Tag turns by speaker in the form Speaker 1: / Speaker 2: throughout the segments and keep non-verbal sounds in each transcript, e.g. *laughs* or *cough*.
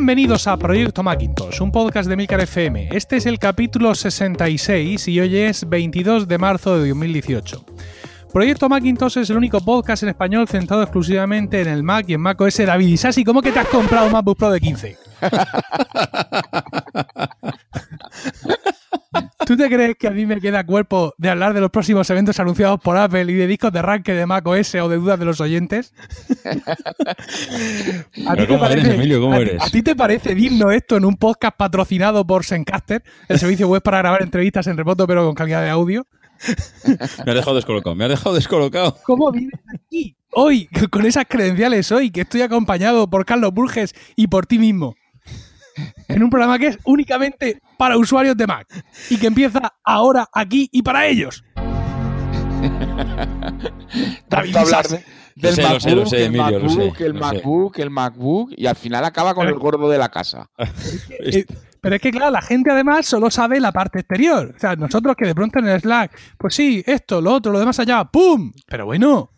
Speaker 1: Bienvenidos a Proyecto Macintosh, un podcast de Milcar FM. Este es el capítulo 66 y hoy es 22 de marzo de 2018. Proyecto Macintosh es el único podcast en español centrado exclusivamente en el Mac y en Mac OS. David Isasi, ¿cómo que te has comprado un MacBook Pro de 15? *laughs* ¿Tú te crees que a mí me queda cuerpo de hablar de los próximos eventos anunciados por Apple y de discos de arranque de Mac OS o de dudas de los oyentes? ¿A ti te parece, digno esto en un podcast patrocinado por Sencaster, el *laughs* servicio web para grabar entrevistas en remoto pero con calidad de audio?
Speaker 2: *laughs* me ha dejado descolocado, me ha dejado descolocado.
Speaker 1: ¿Cómo vives aquí hoy con esas credenciales hoy que estoy acompañado por Carlos Burges y por ti mismo? en un programa que es únicamente para usuarios de Mac y que empieza ahora, aquí y para ellos.
Speaker 3: Está *laughs* del MacBook, el MacBook, el MacBook, y al final acaba con eh, el gordo de la casa. *laughs* Eh,
Speaker 1: pero es que, claro, la gente además solo sabe la parte exterior. O sea, nosotros que de pronto en el Slack, pues sí, esto, lo otro, lo demás allá, ¡pum! Pero bueno.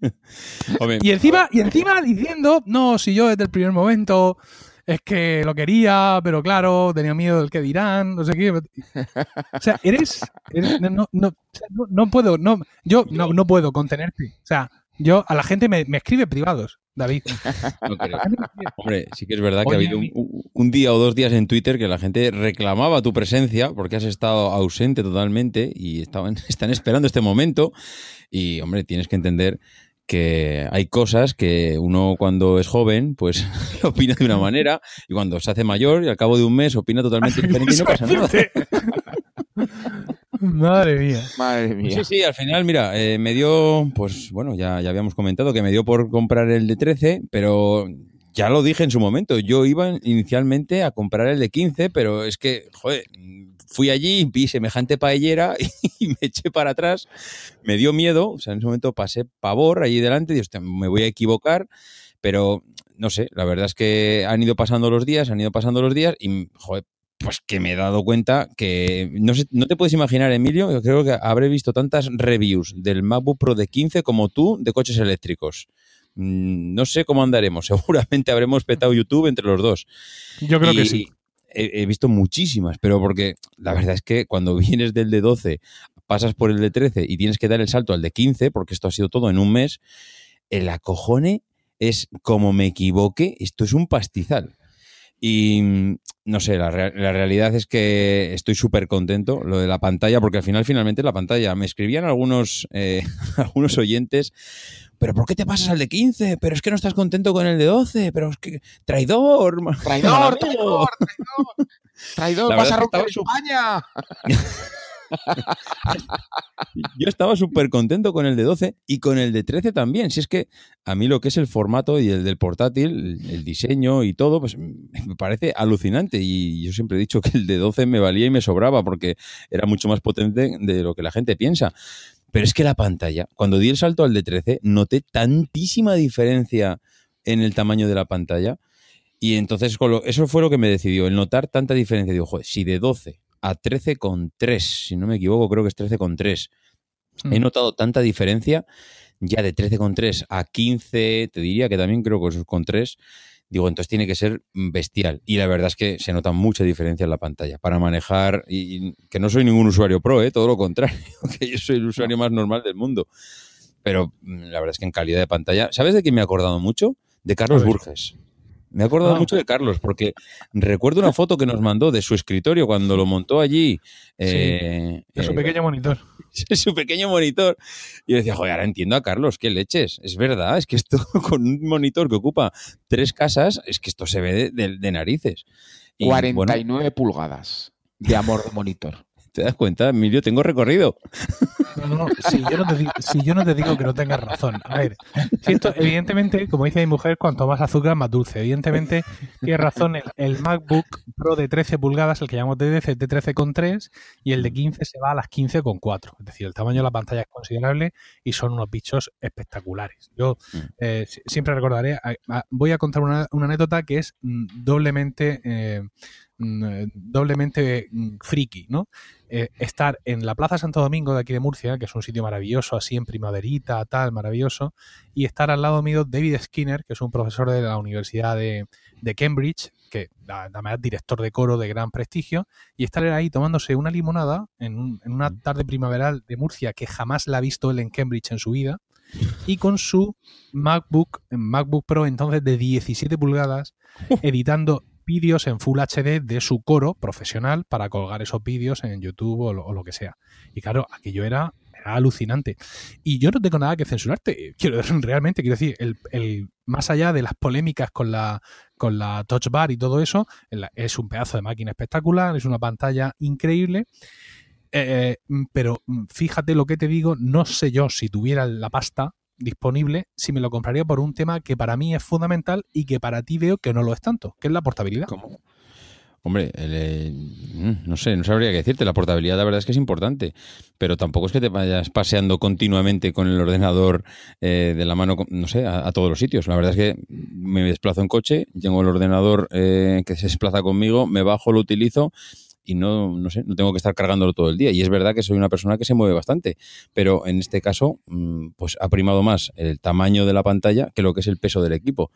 Speaker 1: *laughs* y encima, y encima diciendo, no, si yo desde el primer momento es que lo quería, pero claro, tenía miedo del que dirán, no sé qué. O sea, eres. no, no, no, puedo, no, yo no, puedo contenerte. O sea, yo a la gente me, escribe privados, David.
Speaker 2: *laughs* Hombre, sí que es verdad que ha habido un, un, día o dos días en Twitter que la gente reclamaba tu presencia porque has estado ausente totalmente y estaban, *laughs* están esperando este momento. Y, hombre, tienes que entender que hay cosas que uno cuando es joven, pues *laughs* opina de una manera, y cuando se hace mayor y al cabo de un mes opina totalmente *laughs* diferente y no pasa nada.
Speaker 1: *laughs* Madre mía. Madre mía.
Speaker 2: Sí, sí, al final, mira, eh, me dio, pues bueno, ya, ya habíamos comentado que me dio por comprar el de 13, pero ya lo dije en su momento, yo iba inicialmente a comprar el de 15, pero es que, joder, fui allí, vi semejante paellera *laughs* y me eché para atrás, me dio miedo, o sea, en ese momento pasé pavor allí delante, y me voy a equivocar, pero no sé, la verdad es que han ido pasando los días, han ido pasando los días y, joder, pues que me he dado cuenta que no, no te puedes imaginar, Emilio, yo creo que habré visto tantas reviews del MacBook Pro de 15 como tú de coches eléctricos. Mm, no sé cómo andaremos. *laughs* Seguramente habremos petado YouTube entre los dos.
Speaker 1: Yo creo que sí.
Speaker 2: He, visto muchísimas, pero porque la verdad es que cuando *laughs* vienes del de 12, pasas por el de 13 y tienes que dar el salto al de 15, porque esto ha sido todo en un mes, el acojone es como me equivoque, esto es un pastizal. Y mm, no sé, la, realidad es que estoy súper contento lo de la pantalla, porque al final, finalmente, la pantalla. Me escribían algunos, eh, *laughs* algunos oyentes pero ¿por qué te pasas al de 15? Pero es que no estás contento con el de 12, pero es que traidor.
Speaker 3: *laughs* Traidor,
Speaker 2: traidor, traidor,
Speaker 3: traidor, vas a romper España. *laughs*
Speaker 2: Yo estaba súper contento con el de 12 y con el de 13 también. Si es que a mí lo que es el formato y el del portátil, el diseño y todo, pues me parece alucinante. Y yo siempre he dicho que el de 12 me valía y me sobraba porque era mucho más potente de lo que la gente piensa. Pero es que la pantalla, cuando di el salto al de 13, noté tantísima diferencia en el tamaño de la pantalla. Y entonces eso fue lo que me decidió, el notar tanta diferencia. Digo, joder, si de 12 a 13,3, si no me equivoco, creo que es 13,3, mm. he notado tanta diferencia, ya de 13,3 a 15, te diría que también creo que es con 3 digo, entonces tiene que ser bestial. Y la verdad es que se nota mucha diferencia en la pantalla. Para manejar, y, que no soy ningún usuario pro, ¿eh? todo lo contrario, *laughs* que yo soy el usuario más normal del mundo. Pero mm, la verdad es que en calidad de pantalla, ¿sabes de quién me he acordado mucho? De Carlos Burges. Me he acordado ah. mucho de Carlos, porque recuerdo una *laughs* foto que nos mandó de su escritorio cuando lo montó allí. Sí,
Speaker 1: eh, su eh, pequeño monitor.
Speaker 2: *laughs* su pequeño monitor. Y yo decía, joder, ahora entiendo a Carlos, qué leches. Es verdad, es que esto *laughs* con un monitor que ocupa tres casas, es que esto se ve de, narices.
Speaker 3: 49 pulgadas de amor de monitor.
Speaker 2: *laughs* ¿Te das cuenta, Emilio? Tengo recorrido.
Speaker 1: No, no, si yo no, te digo, si yo no te digo que no tengas razón. A ver, evidentemente, como dice mi mujer, cuanto más azúcar, más dulce. Evidentemente, tiene razón el, MacBook Pro de 13 pulgadas, el que llamamos de 13, de 13,3 y el de 15 se va a las 15,4. Es decir, el tamaño de la pantalla es considerable y son unos bichos espectaculares. Yo mm. eh, siempre recordaré, voy a contar una, anécdota que es mm, doblemente... Eh, Mm, eh, doblemente mm, friki, ¿no? Eh, estar en la Plaza Santo Domingo de aquí de Murcia, que es un sitio maravilloso, así en primaverita, tal, maravilloso, y estar al lado mío David Skinner, que es un profesor de la Universidad de, Cambridge, que además es director de coro de gran prestigio, y estar ahí tomándose una limonada en, una tarde primaveral de Murcia que jamás la ha visto él en Cambridge en su vida, y con su MacBook, MacBook Pro entonces de 17 pulgadas, *laughs* editando vídeos en Full HD de su coro profesional para colgar esos vídeos en YouTube o lo, que sea. Y claro, aquello era, alucinante. Y yo no tengo nada que censurarte. Quiero *laughs* realmente, quiero decir, el, más allá de las polémicas con la, con la Touch Bar y todo eso, es un pedazo de máquina espectacular, es una pantalla increíble. Eh, eh, pero fíjate lo que te digo, no sé yo si tuviera la pasta disponible si me lo compraría por un tema que para mí es fundamental y que para ti veo que no lo es tanto, que es la portabilidad. ¿Cómo?
Speaker 2: Hombre, eh, mm, no sé, no sabría qué decirte. La portabilidad, la verdad es que es importante, pero tampoco es que te vayas paseando continuamente con el ordenador eh, de la mano, no sé, a, todos los sitios. La verdad es que me desplazo en coche, tengo el ordenador eh, que se desplaza conmigo, me bajo, lo utilizo y no, no, sé, no tengo que estar cargándolo todo el día. Y es verdad que soy una persona que se mueve bastante, pero en este caso, mm, pues ha primado más el tamaño de la pantalla que lo que es el peso del equipo.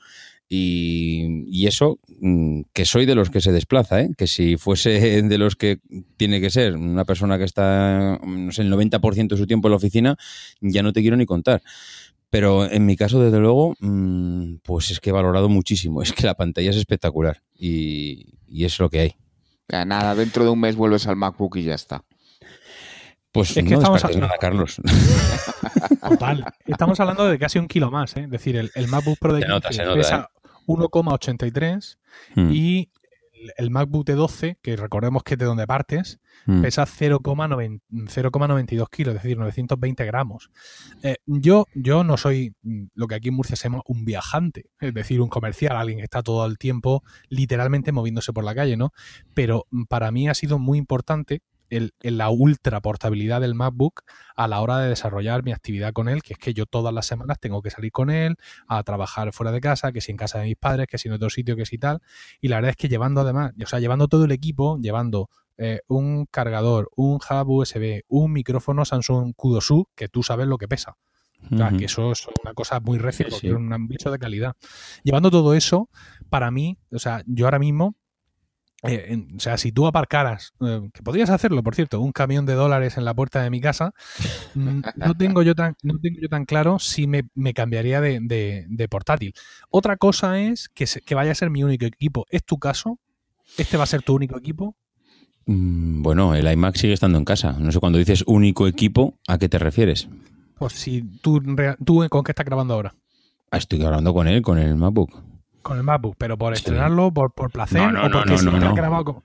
Speaker 2: Y, eso, mm, que soy de los que se desplaza, ¿eh? que si fuese de los que tiene que ser una persona que está, no sé, el 90% de su tiempo en la oficina, ya no te quiero ni contar. Pero en mi caso, desde luego, mm, pues es que he valorado muchísimo. *laughs* Es que la pantalla es espectacular y es lo que hay
Speaker 3: nada, dentro de un mes vuelves al MacBook y ya está.
Speaker 2: Pues estamos hablando, Carlos.
Speaker 1: *laughs* Total. Estamos hablando de casi un kilo más, ¿eh? Es decir, el, MacBook Pro de pesa 1,83 ¿eh? y el MacBook de 12, que recordemos que es de donde partes, mm. pesa 0,92 kilos, es decir, 920 gramos. Eh, yo, yo no soy mm, lo que aquí en Murcia se llama un viajante, es decir, un comercial, alguien que está todo el tiempo literalmente moviéndose por la calle, ¿no? Pero mm, para mí ha sido muy importante la ultra portabilidad del MacBook a la hora de desarrollar mi actividad con él, que es que yo todas las semanas tengo que salir con él a trabajar fuera de casa, que si en casa de mis padres, que si en otro sitio, que si tal. Y la verdad es que llevando además, o sea, llevando todo el equipo, llevando eh, un cargador, un hub USB, un micrófono Samsung Kudosu, que tú sabes lo que pesa. O sea, que eso es una cosa muy reciente, un ámbito de calidad. Llevando todo eso, para mí, o sea, yo ahora mismo eh, o sea, si tú aparcaras, eh, que podrías hacerlo, por cierto, un camión de dólares en la puerta de mi casa, mm, no tengo yo tan, tan claro si me, cambiaría de, de, portátil. Otra cosa es que, que vaya a ser mi único equipo. ¿Es tu caso? ¿Este va a ser tu único equipo?
Speaker 2: Mm, bueno, el iMac sigue estando en casa. No sé, cuando dices único equipo, ¿a qué te refieres?
Speaker 1: Pues si tú, con qué estás grabando ahora.
Speaker 2: Ah, estoy grabando con él, con el MacBook.
Speaker 1: Con el MacBook, pero por estrenarlo, por, por placer o porque no, está grabado como...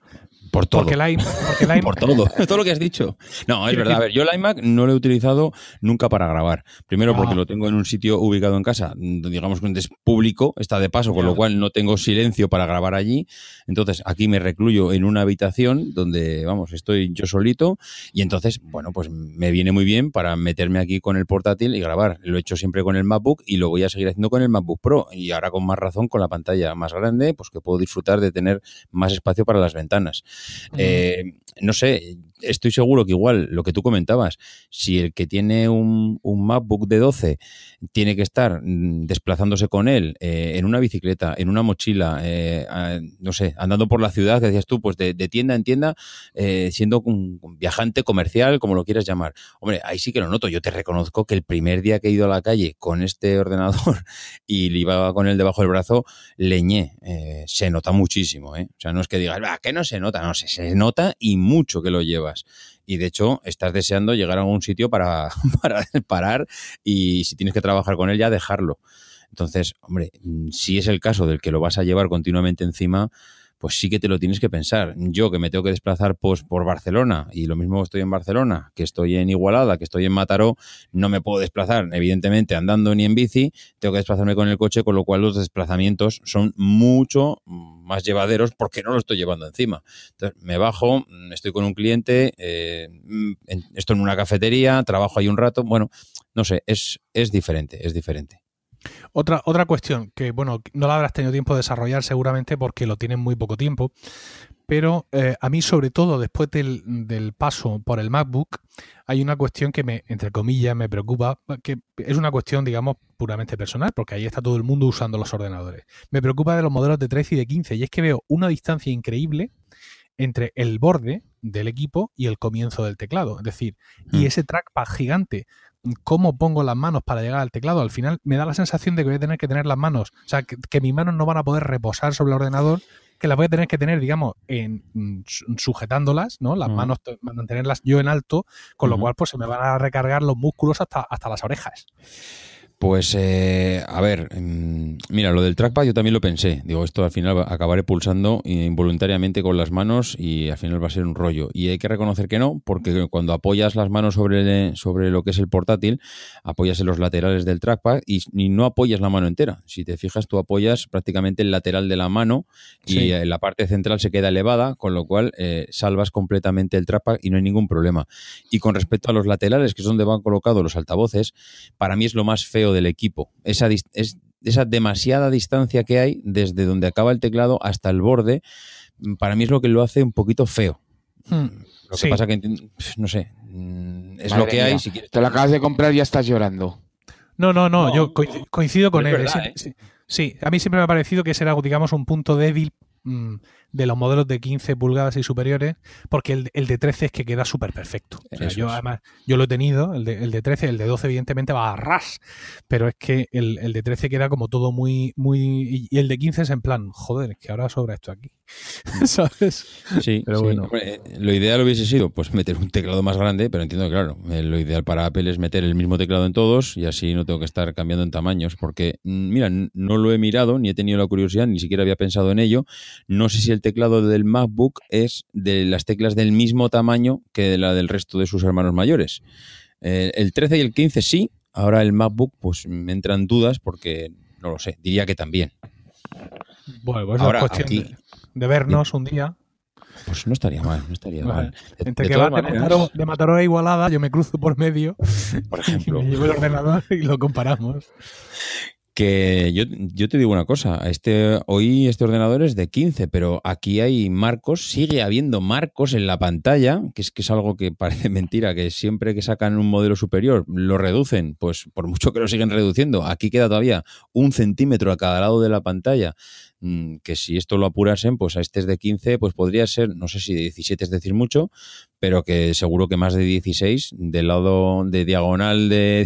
Speaker 2: Por todo. Porque el iMac, *laughs* por todo. todo lo que has dicho. No, es verdad. A ver, yo el iMac no lo he utilizado nunca para grabar. Primero ah. porque lo tengo en un sitio ubicado en casa, digamos que es público, está de paso, con lo cual no tengo silencio para grabar allí. Entonces aquí me recluyo en una habitación donde, vamos, estoy yo solito y entonces, bueno, pues me viene muy bien para meterme aquí con el portátil y grabar. Lo he hecho siempre con el MacBook y lo voy a seguir haciendo con el MacBook Pro y ahora con más razón con la pantalla más grande, pues que puedo disfrutar de tener más espacio para las ventanas. Eh, no sé, estoy seguro que igual lo que tú comentabas, si el que tiene un, un MacBook de 12 tiene que estar mm, desplazándose con él eh, en una bicicleta, en una mochila, eh, no sé, andando por la ciudad, decías tú, pues de, tienda en tienda, eh, siendo un, viajante comercial, como lo quieras llamar. Hombre, ahí sí que lo noto. Yo te reconozco que el primer día que he ido a la calle con este *laughs* ordenador y le iba con él debajo del brazo, leñé. se nota muchísimo, ¿eh? O sea, no es que digas, que no se nota, no, se, se nota y mucho que lo llevas. Y de hecho, estás deseando llegar a un sitio para, *laughs* para parar y si tienes que trabajar con él, ya dejarlo. Entonces, hombre, mm, si es el caso del que lo vas a llevar continuamente encima, pues sí que te lo tienes que pensar. Yo que me tengo que desplazar pues, por Barcelona y lo mismo estoy en Barcelona, que estoy en Igualada, que estoy en Mataró, no me puedo desplazar, evidentemente, andando ni en bici, tengo que desplazarme con el coche, con lo cual los desplazamientos son mucho más llevaderos porque no lo estoy llevando encima. Entonces, me bajo, estoy con un cliente, eh, estoy en una cafetería, trabajo ahí un rato, bueno, no sé, es, es diferente, es diferente.
Speaker 1: Otra, otra cuestión que, bueno, no la habrás tenido tiempo de desarrollar seguramente porque lo tienen muy poco tiempo, pero eh, a mí sobre todo después del, paso por el MacBook hay una cuestión que me, entre comillas, me preocupa, que es una cuestión, digamos, puramente personal, porque ahí está todo el mundo usando los ordenadores. Me preocupa de los modelos de 13 y de 15, y es que veo una distancia increíble entre el borde del equipo y el comienzo del teclado. Es decir, y mm. ese trackpad gigante cómo pongo las manos para llegar al teclado. Al final me da la sensación de que voy a tener que tener las manos, o sea, que, mis manos no van a poder reposar sobre el ordenador, que las voy a tener que tener, digamos, en, mm, sujetándolas, ¿no? Las manos, mantenerlas yo en alto, con lo cual pues se me van a recargar los músculos hasta, hasta las orejas.
Speaker 2: Pues, eh, a ver, em, mira, lo del trackpad yo también lo pensé. Digo, esto al final acabaré pulsando involuntariamente con las manos y al final va a ser un rollo. Y hay que reconocer que no, porque cuando apoyas las manos sobre, sobre lo que es el portátil, apoyas en los laterales del trackpad y, no apoyas la mano entera. Si te fijas, tú apoyas prácticamente el lateral de la mano y la parte central se queda elevada, con lo cual eh, salvas completamente el trackpad y no hay ningún problema. Y con respecto a los laterales, que es donde van colocados los altavoces, para mí es lo más feo del equipo. Esa, esa demasiada distancia que hay desde donde acaba el teclado hasta el borde, mm, para mí es lo que lo hace un poquito feo. Hmm. Mm, lo que pasa que, no sé, mm, es lo que hay.
Speaker 3: Te
Speaker 2: lo
Speaker 3: acabas de comprar y ya estás llorando.
Speaker 1: No, no, no, yo coincido con él. ¿eh? sí, sí, a mí siempre me ha parecido que ese era, digamos, un punto débil Mm, de los modelos de 15 pulgadas y superiores, porque el, de 13 es que queda súper perfecto. yo además, yo lo he tenido, el de, el de, 13, el de 12 evidentemente va a ras, pero es que el, de 13 queda como todo muy, muy... Y el de 15 es en plan, joder, es que ahora sobra esto aquí. Mm. *laughs* ¿Sabes? Sí, *laughs*
Speaker 2: lo ideal hubiese sido, pues, meter un teclado más grande, pero entiendo que, claro, eh, lo ideal para Apple es meter el mismo teclado en todos y así no tengo que estar cambiando en tamaños, porque, mm, mira, no lo he mirado, ni he tenido la curiosidad, ni siquiera había pensado en ello, no sé si el teclado del MacBook es de las teclas del mismo tamaño que la del resto de sus hermanos mayores. Eh, el 13 y el 15 sí, ahora el MacBook pues me entran dudas porque no lo sé, diría que también.
Speaker 1: Bueno, pues ahora, cuestión de, vernos un día.
Speaker 2: Pues no estaría mal, no estaría mal.
Speaker 1: De, Entre que va de Mataró, a Igualada, yo me cruzo por medio. Por ejemplo. Y me llevo el ordenador y lo comparamos.
Speaker 2: Que yo, yo, te digo una cosa, este, hoy este ordenador es de 15, pero aquí hay marcos, sigue habiendo marcos en la pantalla, que es que es algo que parece *laughs* mentira, que siempre que sacan un modelo superior lo reducen, pues por mucho que lo siguen reduciendo, aquí queda todavía un centímetro a cada lado de la pantalla. Mm, que si esto lo apurasen, pues a este es de 15, pues podría ser, no sé si de 17 es decir mucho, pero que seguro que más de 16, del lado de diagonal *laughs* de,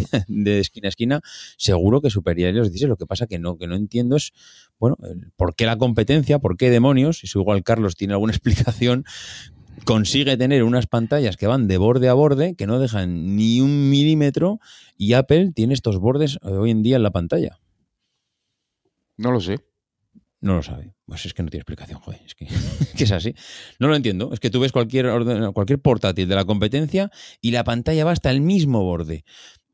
Speaker 2: esquina a esquina, seguro que superaría los 16. Lo que pasa que no, que no entiendo es, bueno, ¿por qué la competencia? ¿Por qué demonios? Y si igual Carlos tiene alguna *laughs* explicación, consigue tener unas pantallas que van de borde a borde, que no dejan ni un milímetro, y Apple tiene estos bordes eh, hoy en día en la pantalla.
Speaker 1: No lo sé.
Speaker 2: No lo sabe. Pues es que no tiene explicación, joder. Es que, *laughs* es así. No lo entiendo. Es que tú ves cualquier, cualquier portátil de la competencia y la pantalla va hasta el mismo borde.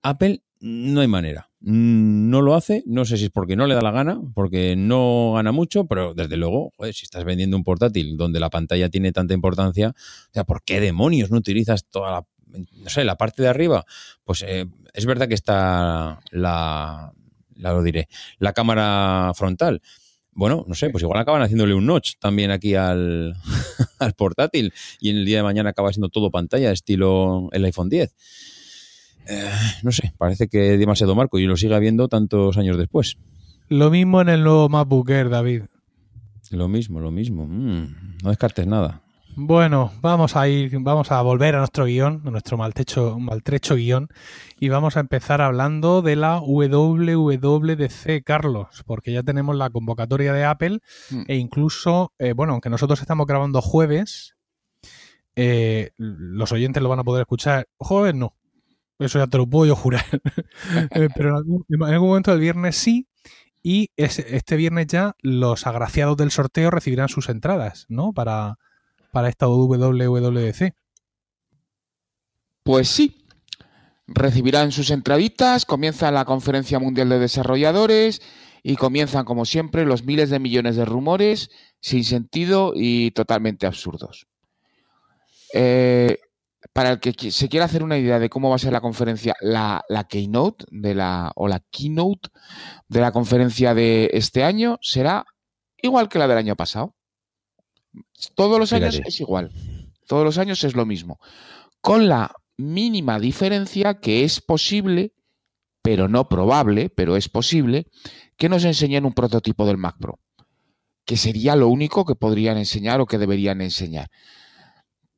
Speaker 2: Apple no hay manera. Mm, no lo hace, no sé si es porque no le da la gana, porque no gana mucho, pero desde luego, joder, si estás vendiendo un portátil donde la pantalla tiene tanta importancia, o sea, ¿por qué demonios no utilizas toda la, no sé, la parte de arriba? Pues eh, es verdad que está la, la, lo diré, la cámara frontal, bueno, no sé, pues igual acaban haciéndole un notch también aquí *laughs* al, portátil y en el día de mañana acaba siendo todo pantalla, estilo el iPhone 10. Eh, no sé, parece que es demasiado marco y lo sigue habiendo tantos años después.
Speaker 1: Lo mismo en el nuevo MacBook Air, David.
Speaker 2: Lo mismo, lo mismo. Mm, no descartes nada.
Speaker 1: Bueno, vamos a ir, vamos a volver a nuestro guión, nuestro nuestro maltecho, maltrecho guión, y vamos a empezar hablando de la WWDC, Carlos, porque ya tenemos la convocatoria de Apple, mm. e incluso, eh, bueno, aunque nosotros estamos grabando jueves, eh, los oyentes lo van a poder escuchar. Jueves no, eso ya te lo puedo yo jurar. *laughs* Eh, pero en algún, momento del viernes sí, y este viernes ya los agraciados del sorteo recibirán sus entradas, ¿no? Para para esta WWDC.
Speaker 3: Pues sí. Recibirán sus entraditas, comienza la Conferencia Mundial de Desarrolladores y comienzan, como siempre, los miles de millones de rumores sin sentido y totalmente absurdos. Eh, para el que se quiera hacer una idea de cómo va a ser la conferencia, la, la, keynote de la, o la keynote de la conferencia de este año será igual que la del año pasado. Todos los años es igual. Todos los años es lo mismo. Con la mínima diferencia que es posible, pero no probable, pero es posible, que nos enseñen un prototipo del Mac Pro. Que sería lo único que podrían enseñar o que deberían enseñar.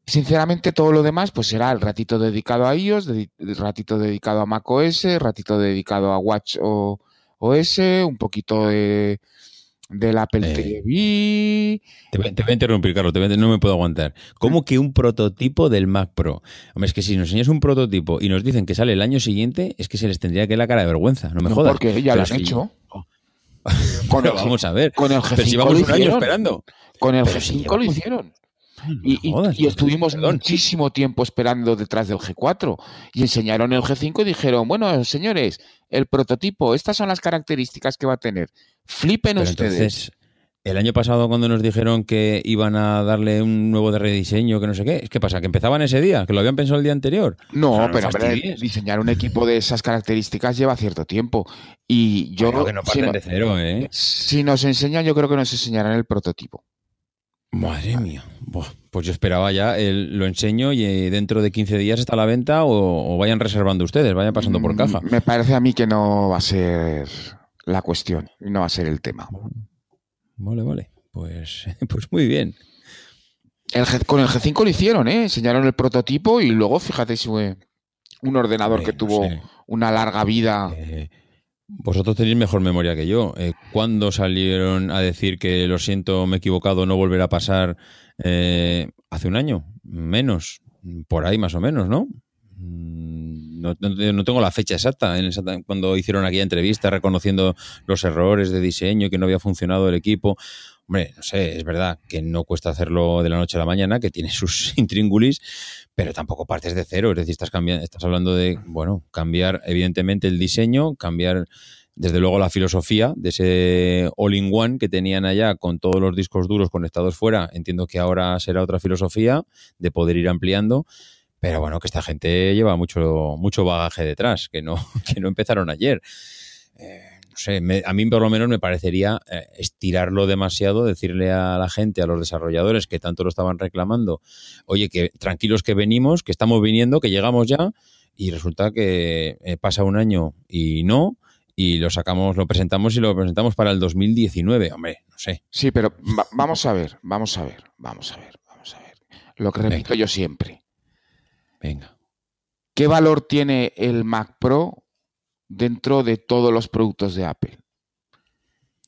Speaker 3: Sinceramente, todo lo demás pues será el ratito dedicado a iOS, el ratito dedicado a macOS, ratito dedicado a WatchOS, un poquito de del Apple eh, TV.
Speaker 2: Te, voy a interrumpir, Carlos, no me puedo aguantar. ¿Cómo que un prototipo del Mac Pro? Hombre, es que si nos enseñas un prototipo y nos dicen que sale el año siguiente, es que se les tendría que ir la cara de vergüenza, no me no, jodas.
Speaker 3: Porque ya lo han hecho. Oh.
Speaker 2: *laughs* vamos a ver. Con G5 si un año esperando.
Speaker 3: Con el G5 lo hicieron y, estuvimos muchísimo tiempo esperando detrás del G4 y enseñaron el G5 y dijeron, bueno, señores, el prototipo, estas son las características que va a tener. Flipen ustedes.
Speaker 2: el año pasado cuando nos dijeron que iban a darle un nuevo de rediseño, que no sé qué, ¿qué pasa? ¿Que empezaban ese día? ¿Que lo habían pensado el día anterior?
Speaker 3: No, pero, diseñar un equipo de esas características lleva cierto tiempo. Y yo... Creo que ¿eh? Si nos enseñan, yo creo que nos enseñarán el prototipo.
Speaker 2: Madre mía pues yo esperaba ya, lo enseño y eh, dentro de 15 días está a la venta o, vayan reservando ustedes, vayan pasando por mm, caja.
Speaker 3: Me parece a mí que no va a ser la cuestión, no va a ser el tema.
Speaker 2: Vale, vale. Pues, *laughs* pues muy bien.
Speaker 3: El con el G5 lo hicieron, ¿eh? Enseñaron el prototipo y luego, fíjate, si fue un ordenador que tuvo una larga vida. Eh,
Speaker 2: vosotros tenéis mejor memoria que yo. Eh, ¿Cuándo salieron a decir que lo siento, me he equivocado, no volverá a pasar? Eh, hace un año, menos, por ahí más o menos, ¿no? Mm, no, tengo la fecha exacta, en cuando hicieron aquella entrevista reconociendo los errores de diseño, que no había funcionado el equipo. Hombre, no sé, es verdad que no cuesta hacerlo de la noche a la mañana, que tiene *laughs* sus intríngulis, pero tampoco partes de cero, es decir, estás, cambiando, estás hablando de, bueno, cambiar evidentemente el diseño, cambiar desde luego la filosofía de ese all-in-one que tenían allá con todos los discos duros conectados fuera, entiendo que ahora será otra filosofía de poder ir ampliando, pero bueno, que esta gente lleva mucho, mucho bagaje detrás, que no, *laughs* que no empezaron ayer. Eh, no sé, a mí por lo menos me parecería eh, estirarlo demasiado, decirle a la gente, a los desarrolladores que tanto lo estaban reclamando, oye, que tranquilos que venimos, que estamos viniendo, que llegamos ya, y resulta que eh, pasa un año y no, y lo sacamos, lo presentamos y lo presentamos para el 2019, hombre, no sé.
Speaker 3: Sí, pero vamos a ver, vamos a ver, vamos a ver, vamos a ver. Lo que repito yo siempre. Venga. ¿Qué valor tiene el Mac Pro dentro de todos los productos de Apple.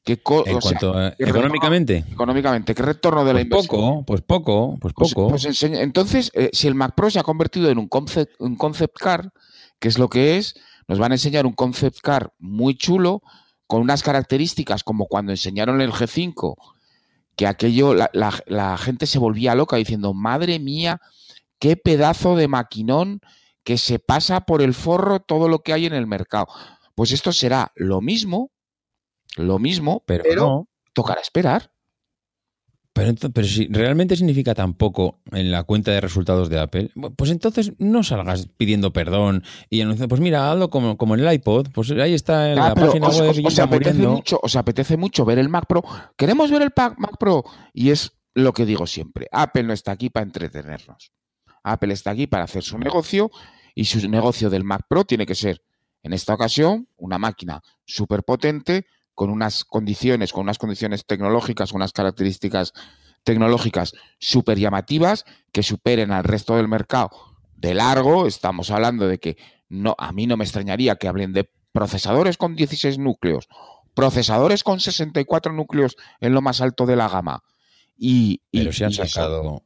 Speaker 2: ¿Qué en económicamente.
Speaker 3: económicamente, ¿qué retorno de la pues
Speaker 2: inversión?
Speaker 3: Poco,
Speaker 2: pues poco, pues, pues poco. Pues
Speaker 3: entonces, eh, si el Mac Pro se ha convertido en un concept, un concept car, que es lo que es, nos van a enseñar un concept car muy chulo, con unas características como cuando enseñaron el G5, que aquello, la, la gente se volvía loca diciendo, madre mía, qué pedazo de maquinón que se pasa por el forro todo lo que hay en el mercado. Pues esto será lo mismo, lo mismo, pero, tocará esperar.
Speaker 2: Pero, si realmente significa tan poco en la cuenta de resultados de Apple, pues entonces no salgas pidiendo perdón y anunciando, pues mira, hazlo como, en el iPod, pues ahí está en ah, la página
Speaker 3: web. apetece apetece mucho ver el Mac Pro. Queremos ver el Mac Pro y es lo que digo siempre. Apple no está aquí para entretenernos. Apple está aquí para hacer su negocio y su negocio del Mac Pro tiene que ser, en esta ocasión, una máquina súper potente con unas condiciones, con unas condiciones tecnológicas, con unas características tecnológicas súper llamativas que superen al resto del mercado de largo. Estamos hablando de que no, a mí no me extrañaría que hablen de procesadores con 16 núcleos, procesadores con 64 núcleos en lo más alto de la gama. Y,
Speaker 2: pero se han sacado.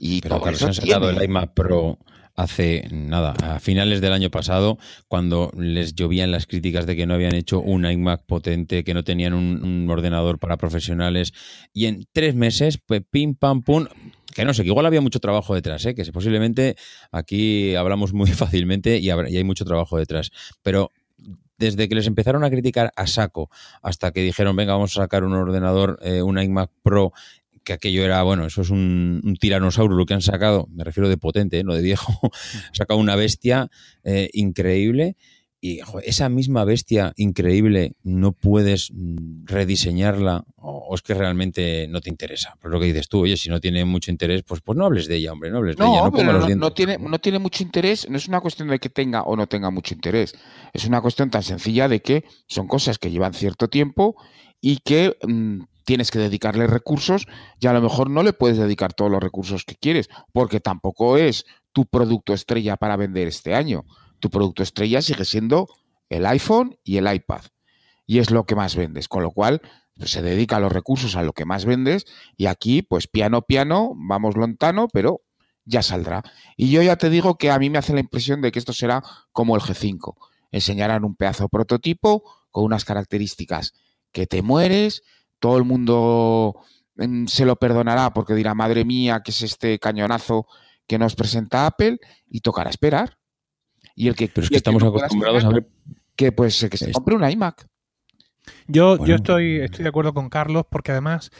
Speaker 2: el iMac Pro hace nada, a finales del año pasado, cuando les llovían las críticas de que no habían hecho un iMac potente, que no tenían un, ordenador para profesionales, y en tres meses, pues pim, pam, pum, que no sé, que igual había mucho trabajo detrás, ¿eh? que posiblemente aquí hablamos muy *laughs* fácilmente y, hay mucho trabajo detrás, pero desde que les empezaron a criticar a saco hasta que dijeron, venga, vamos a sacar un ordenador, eh, un iMac Pro que aquello era, bueno, eso es un, tiranosaurio lo que han sacado, me refiero de potente, ¿eh? no de viejo, *laughs* sacado una bestia eh, increíble y esa misma bestia increíble no puedes mm, rediseñarla o, es que realmente no te interesa. Por pues lo que dices tú, oye, si no tiene mucho interés, pues, pues no hables de ella, hombre, no hables de ella.
Speaker 3: No, tiene, no tiene mucho interés, no es una cuestión de que tenga o no tenga mucho interés, es una cuestión tan sencilla de que son cosas que llevan cierto tiempo y que mm, tienes que dedicarle recursos y a lo mejor no le puedes dedicar todos los recursos que quieres, porque tampoco es tu producto estrella para vender este año. Tu producto estrella sigue siendo el iPhone y el iPad. Y es lo que más vendes, con lo cual pues, se dedica los recursos a lo que más vendes y aquí, pues piano, piano, vamos lontano, pero ya saldrá. Y yo ya te digo que a mí me hace la impresión de que esto será como el G5. Enseñarán un pedazo prototipo con unas características que te mueres, todo el mundo mm, se lo perdonará porque dirá, madre mía, que es este cañonazo que nos presenta Apple y tocará esperar. Y el que,
Speaker 2: Pero es que estamos acostumbrados a ver.
Speaker 3: Que pues que se compre una iMac.
Speaker 1: Yo, yo estoy, estoy de acuerdo con Carlos porque además,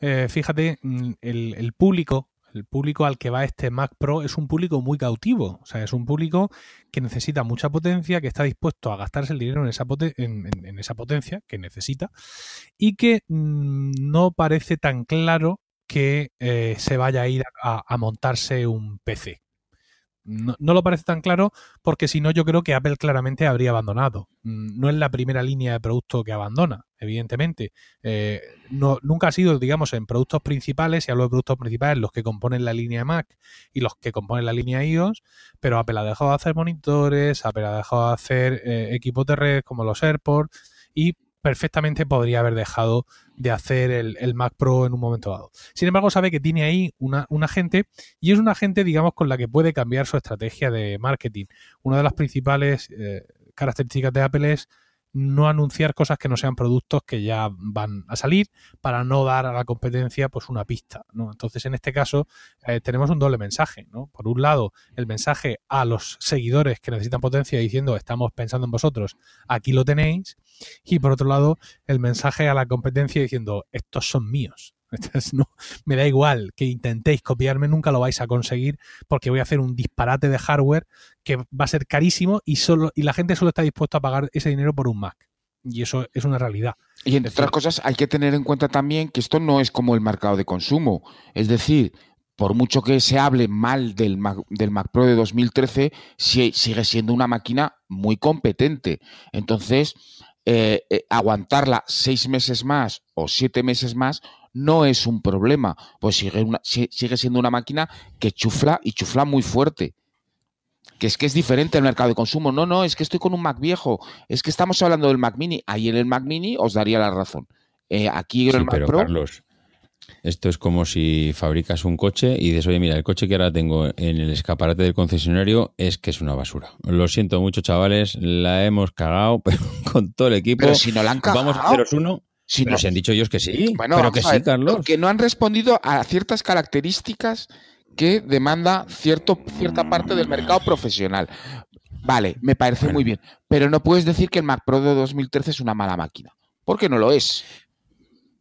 Speaker 1: eh, fíjate, mm, el público el público al que va este Mac Pro es un público muy cautivo, o sea, es un público que necesita mucha potencia, que está dispuesto a gastarse el dinero en esa, potencia que necesita y que mm, no parece tan claro que eh, se vaya a ir a, a, montarse un PC. No, lo parece tan claro porque si no yo creo que Apple claramente habría abandonado. Mm, no es la primera línea de producto que abandona, evidentemente. Eh, no, nunca ha sido, digamos, en productos principales, y hablo de productos principales, los que componen la línea Mac y los que componen la línea iOS, pero Apple ha dejado de hacer monitores, Apple ha dejado de hacer eh, equipos de red como los AirPods y perfectamente podría haber dejado de hacer el, Mac Pro en un momento dado. Sin embargo, sabe que tiene ahí una, un agente y es un agente, digamos, con la que puede cambiar su estrategia de marketing. Una de las principales eh, características de Apple es no anunciar cosas que no sean productos que ya van a salir para no dar a la competencia pues una pista ¿no? entonces en este caso eh, tenemos un doble mensaje por un lado el mensaje a los seguidores que necesitan potencia diciendo estamos pensando en vosotros aquí lo tenéis y por otro lado el mensaje a la competencia diciendo estos son míos no, me da igual que intentéis copiarme, nunca lo vais a conseguir porque voy a hacer un disparate de hardware que va a ser carísimo y, solo, y la gente solo está dispuesta a pagar ese dinero por un Mac. Y eso es una realidad.
Speaker 3: Y entre otras cosas, hay que tener en cuenta también que esto no es como el mercado de consumo. Es decir, por mucho que se hable mal del Mac, del Mac Pro de 2013, sigue siendo una máquina muy competente. Entonces, eh, eh, aguantarla seis meses más o siete meses más no es un problema, pues sigue, sigue siendo una máquina que chufla y chufla muy fuerte que es que es diferente el mercado de consumo. No, no, es que estoy con un Mac viejo. Es que estamos hablando del Mac Mini. ahí en el Mac Mini os daría la razón.
Speaker 2: Eh, aquí el Mac pero, Carlos, esto es como si fabricas un coche y dices, oye, mira, el coche que ahora tengo en el escaparate del concesionario es que es una basura. Lo siento mucho, chavales, la hemos cagado *laughs* pero con todo el equipo.
Speaker 3: Pero si no la han cagado. Vamos a
Speaker 2: haceros uno nos han dicho ellos que sí. pero que sí, Carlos.
Speaker 3: Que
Speaker 2: no
Speaker 3: han respondido a ciertas características que demanda cierto, cierta parte del mercado profesional. Vale, me parece muy bien. Pero no puedes decir que el Mac Pro de 2013 es una mala máquina. Porque no lo es.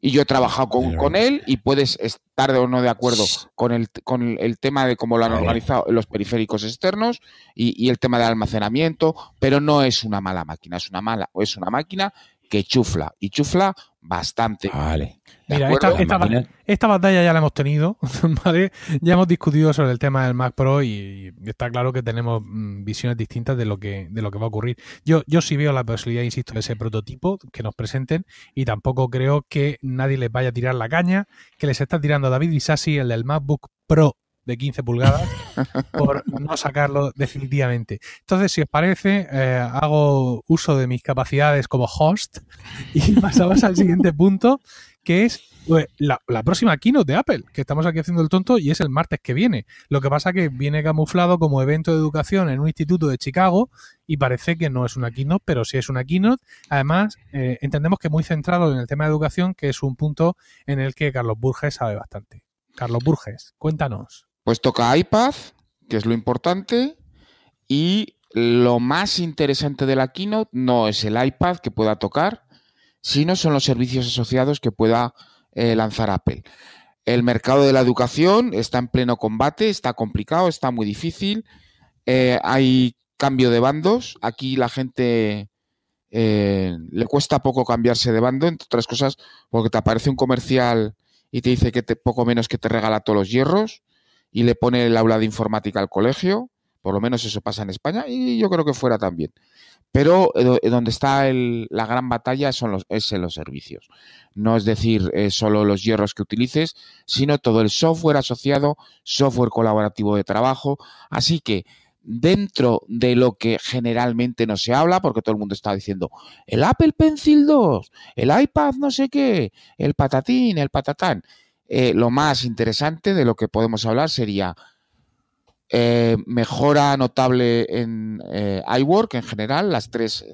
Speaker 3: Y yo he trabajado con, él y puedes estar o no de acuerdo con el, con el tema de cómo lo han organizado los periféricos externos y, el tema del almacenamiento, pero no es una mala máquina, es una mala, o es una máquina que chufla y chufla bastante.
Speaker 1: Vale. Mira, pues esta, batalla ya la hemos tenido, *laughs* ¿vale? Ya hemos discutido sobre el tema del Mac Pro y, está claro que tenemos mm, visiones distintas de lo que, de lo que va a ocurrir. Yo, yo sí veo la posibilidad, insisto, de ese prototipo que nos presenten y tampoco creo que nadie les vaya a tirar la caña que les está tirando David Isassi, el del MacBook Pro de 15 pulgadas *laughs* por no sacarlo definitivamente. Entonces, si os parece, eh, hago uso de mis capacidades como host y *laughs* pasamos al siguiente punto, que es pues, la, próxima keynote de Apple, que estamos aquí haciendo el tonto y es el martes que viene. Lo que pasa que viene camuflado como evento de educación en un instituto de Chicago y parece que no es una keynote, pero sí es una keynote. Además, eh, entendemos que muy centrado en el tema de educación, que es un punto en el que Carlos Burges sabe bastante. Carlos Burges, cuéntanos.
Speaker 3: Pues toca iPad, que es lo importante, y lo más interesante de la keynote no es el iPad que pueda tocar, sino son los servicios asociados que pueda eh, lanzar Apple. El mercado de la educación está en pleno combate, está complicado, está muy difícil, eh, hay cambio de bandos, aquí la gente eh, le cuesta poco cambiarse de bando, entre otras cosas porque te aparece un comercial y te dice que te, poco menos que te regala todos los hierros y le pone el aula de informática al colegio, por lo menos eso pasa en España y yo creo que fuera también. Pero eh, eh, donde está la gran batalla son los, es en los servicios. No es decir eh, solo los hierros que utilices, sino todo el software asociado, software colaborativo de trabajo. Así que dentro de lo que generalmente no se habla, porque todo el mundo está diciendo el Apple Pencil 2, el iPad no sé qué, el patatín, el patatán. Eh, lo más interesante de lo que podemos hablar sería eh, mejora notable en eh, iWork en general, las tres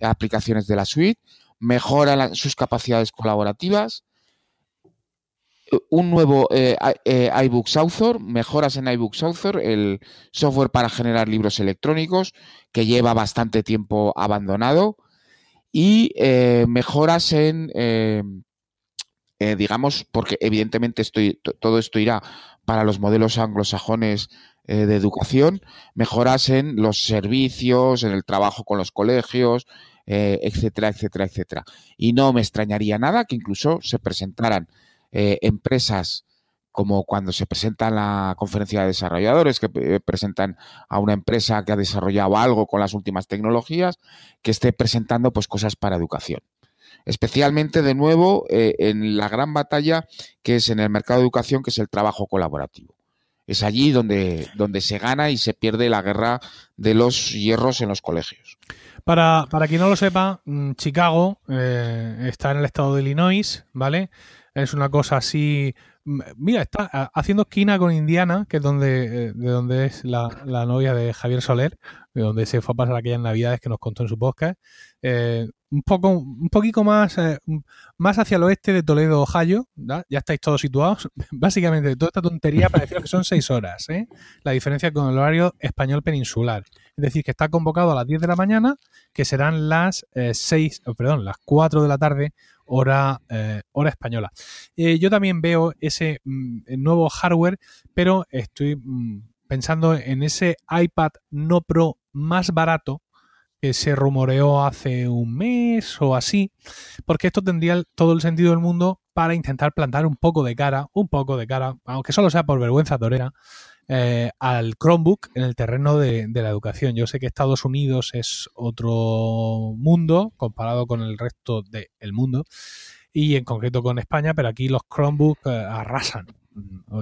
Speaker 3: aplicaciones de la suite, mejora en sus capacidades colaborativas, un nuevo iBooks Author, mejoras en iBooks Author, el software para generar libros electrónicos que lleva bastante tiempo abandonado y mejoras en eh, digamos, porque evidentemente todo esto irá para los modelos anglosajones eh, de educación, mejorasen los servicios, en el trabajo con los colegios, eh, etcétera, etcétera, etcétera. Y no me extrañaría nada que incluso se presentaran empresas como cuando se presenta la conferencia de desarrolladores, que presentan a una empresa que ha desarrollado algo con las últimas tecnologías, que esté presentando pues cosas para educación especialmente de nuevo eh, en la gran batalla que es en el mercado de educación, que es el trabajo colaborativo. Es allí donde, donde se gana y se pierde la guerra de los hierros en los colegios.
Speaker 1: Para, para quien no lo sepa, mm, Chicago eh, está en el estado de Illinois, ¿vale? Es una cosa así mm, Mira, está haciendo esquina con Indiana, que es donde, eh, de donde es la, novia de Javier Soler, de donde se fue a pasar aquellas navidades que nos contó en su podcast un poco, un poquito más, eh, más hacia el oeste de Toledo, Ohio, ya estáis todos situados. *laughs* Básicamente, toda esta tontería para decir que son seis horas, ¿eh? la diferencia con el horario español peninsular. Es decir, que está convocado a las 10 de la mañana, que serán las eh, seis, oh, perdón, las 4 de la tarde, hora, hora española. yo también veo ese mm, nuevo hardware, pero estoy mm, pensando en ese iPad no Pro más barato se rumoreó hace un mes o así, porque esto tendría todo el sentido del mundo para intentar plantar un poco de cara, un poco de cara, aunque solo sea por vergüenza torera, eh, al Chromebook en el terreno de, la educación. Yo sé que Estados Unidos es otro mundo comparado con el resto del mundo y en concreto con España, pero aquí los Chromebooks eh, arrasan,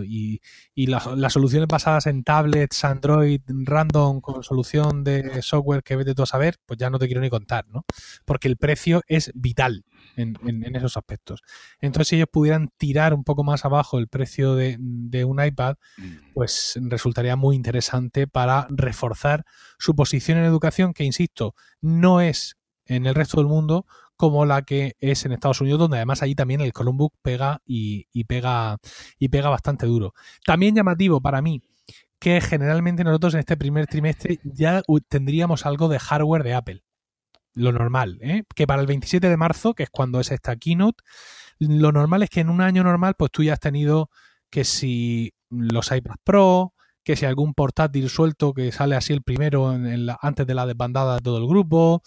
Speaker 1: y, las, soluciones basadas en tablets, Android, random, con solución de software que vete tú a saber, pues ya no te quiero ni contar, ¿no? Porque el precio es vital en, esos aspectos. Entonces, si ellos pudieran tirar un poco más abajo el precio de, de un iPad, mm. pues resultaría muy interesante para reforzar su posición en educación, que, insisto, no es en el resto del mundo como la que es en Estados Unidos, donde además allí también el Columbus pega y, pega y pega bastante duro. También llamativo para mí que generalmente nosotros en este primer trimestre ya tendríamos algo de hardware de Apple. Lo normal, ¿eh? que para el 27 de marzo, que es cuando es esta keynote, lo normal es que en un año normal, pues tú ya has tenido que si los iPad Pro, que si algún portátil suelto que sale así el primero antes de la desbandada de todo el grupo,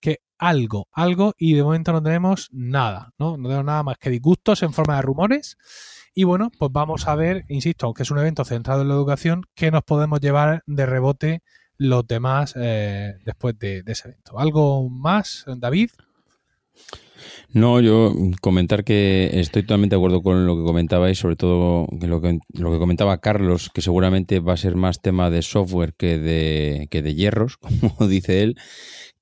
Speaker 1: que algo, algo, y de momento no tenemos nada, ¿no? No tenemos nada más que disgustos en forma de rumores. Y bueno, pues vamos a ver, insisto, aunque es un evento centrado en la educación, qué nos podemos llevar de rebote los demás eh, después de, ese evento. ¿Algo más, David?
Speaker 2: No, yo comentar que estoy totalmente de acuerdo con lo que comentabais, sobre todo lo que, lo que comentaba Carlos, que seguramente va a ser más tema de software que de, que de hierros, *laughs* como dice él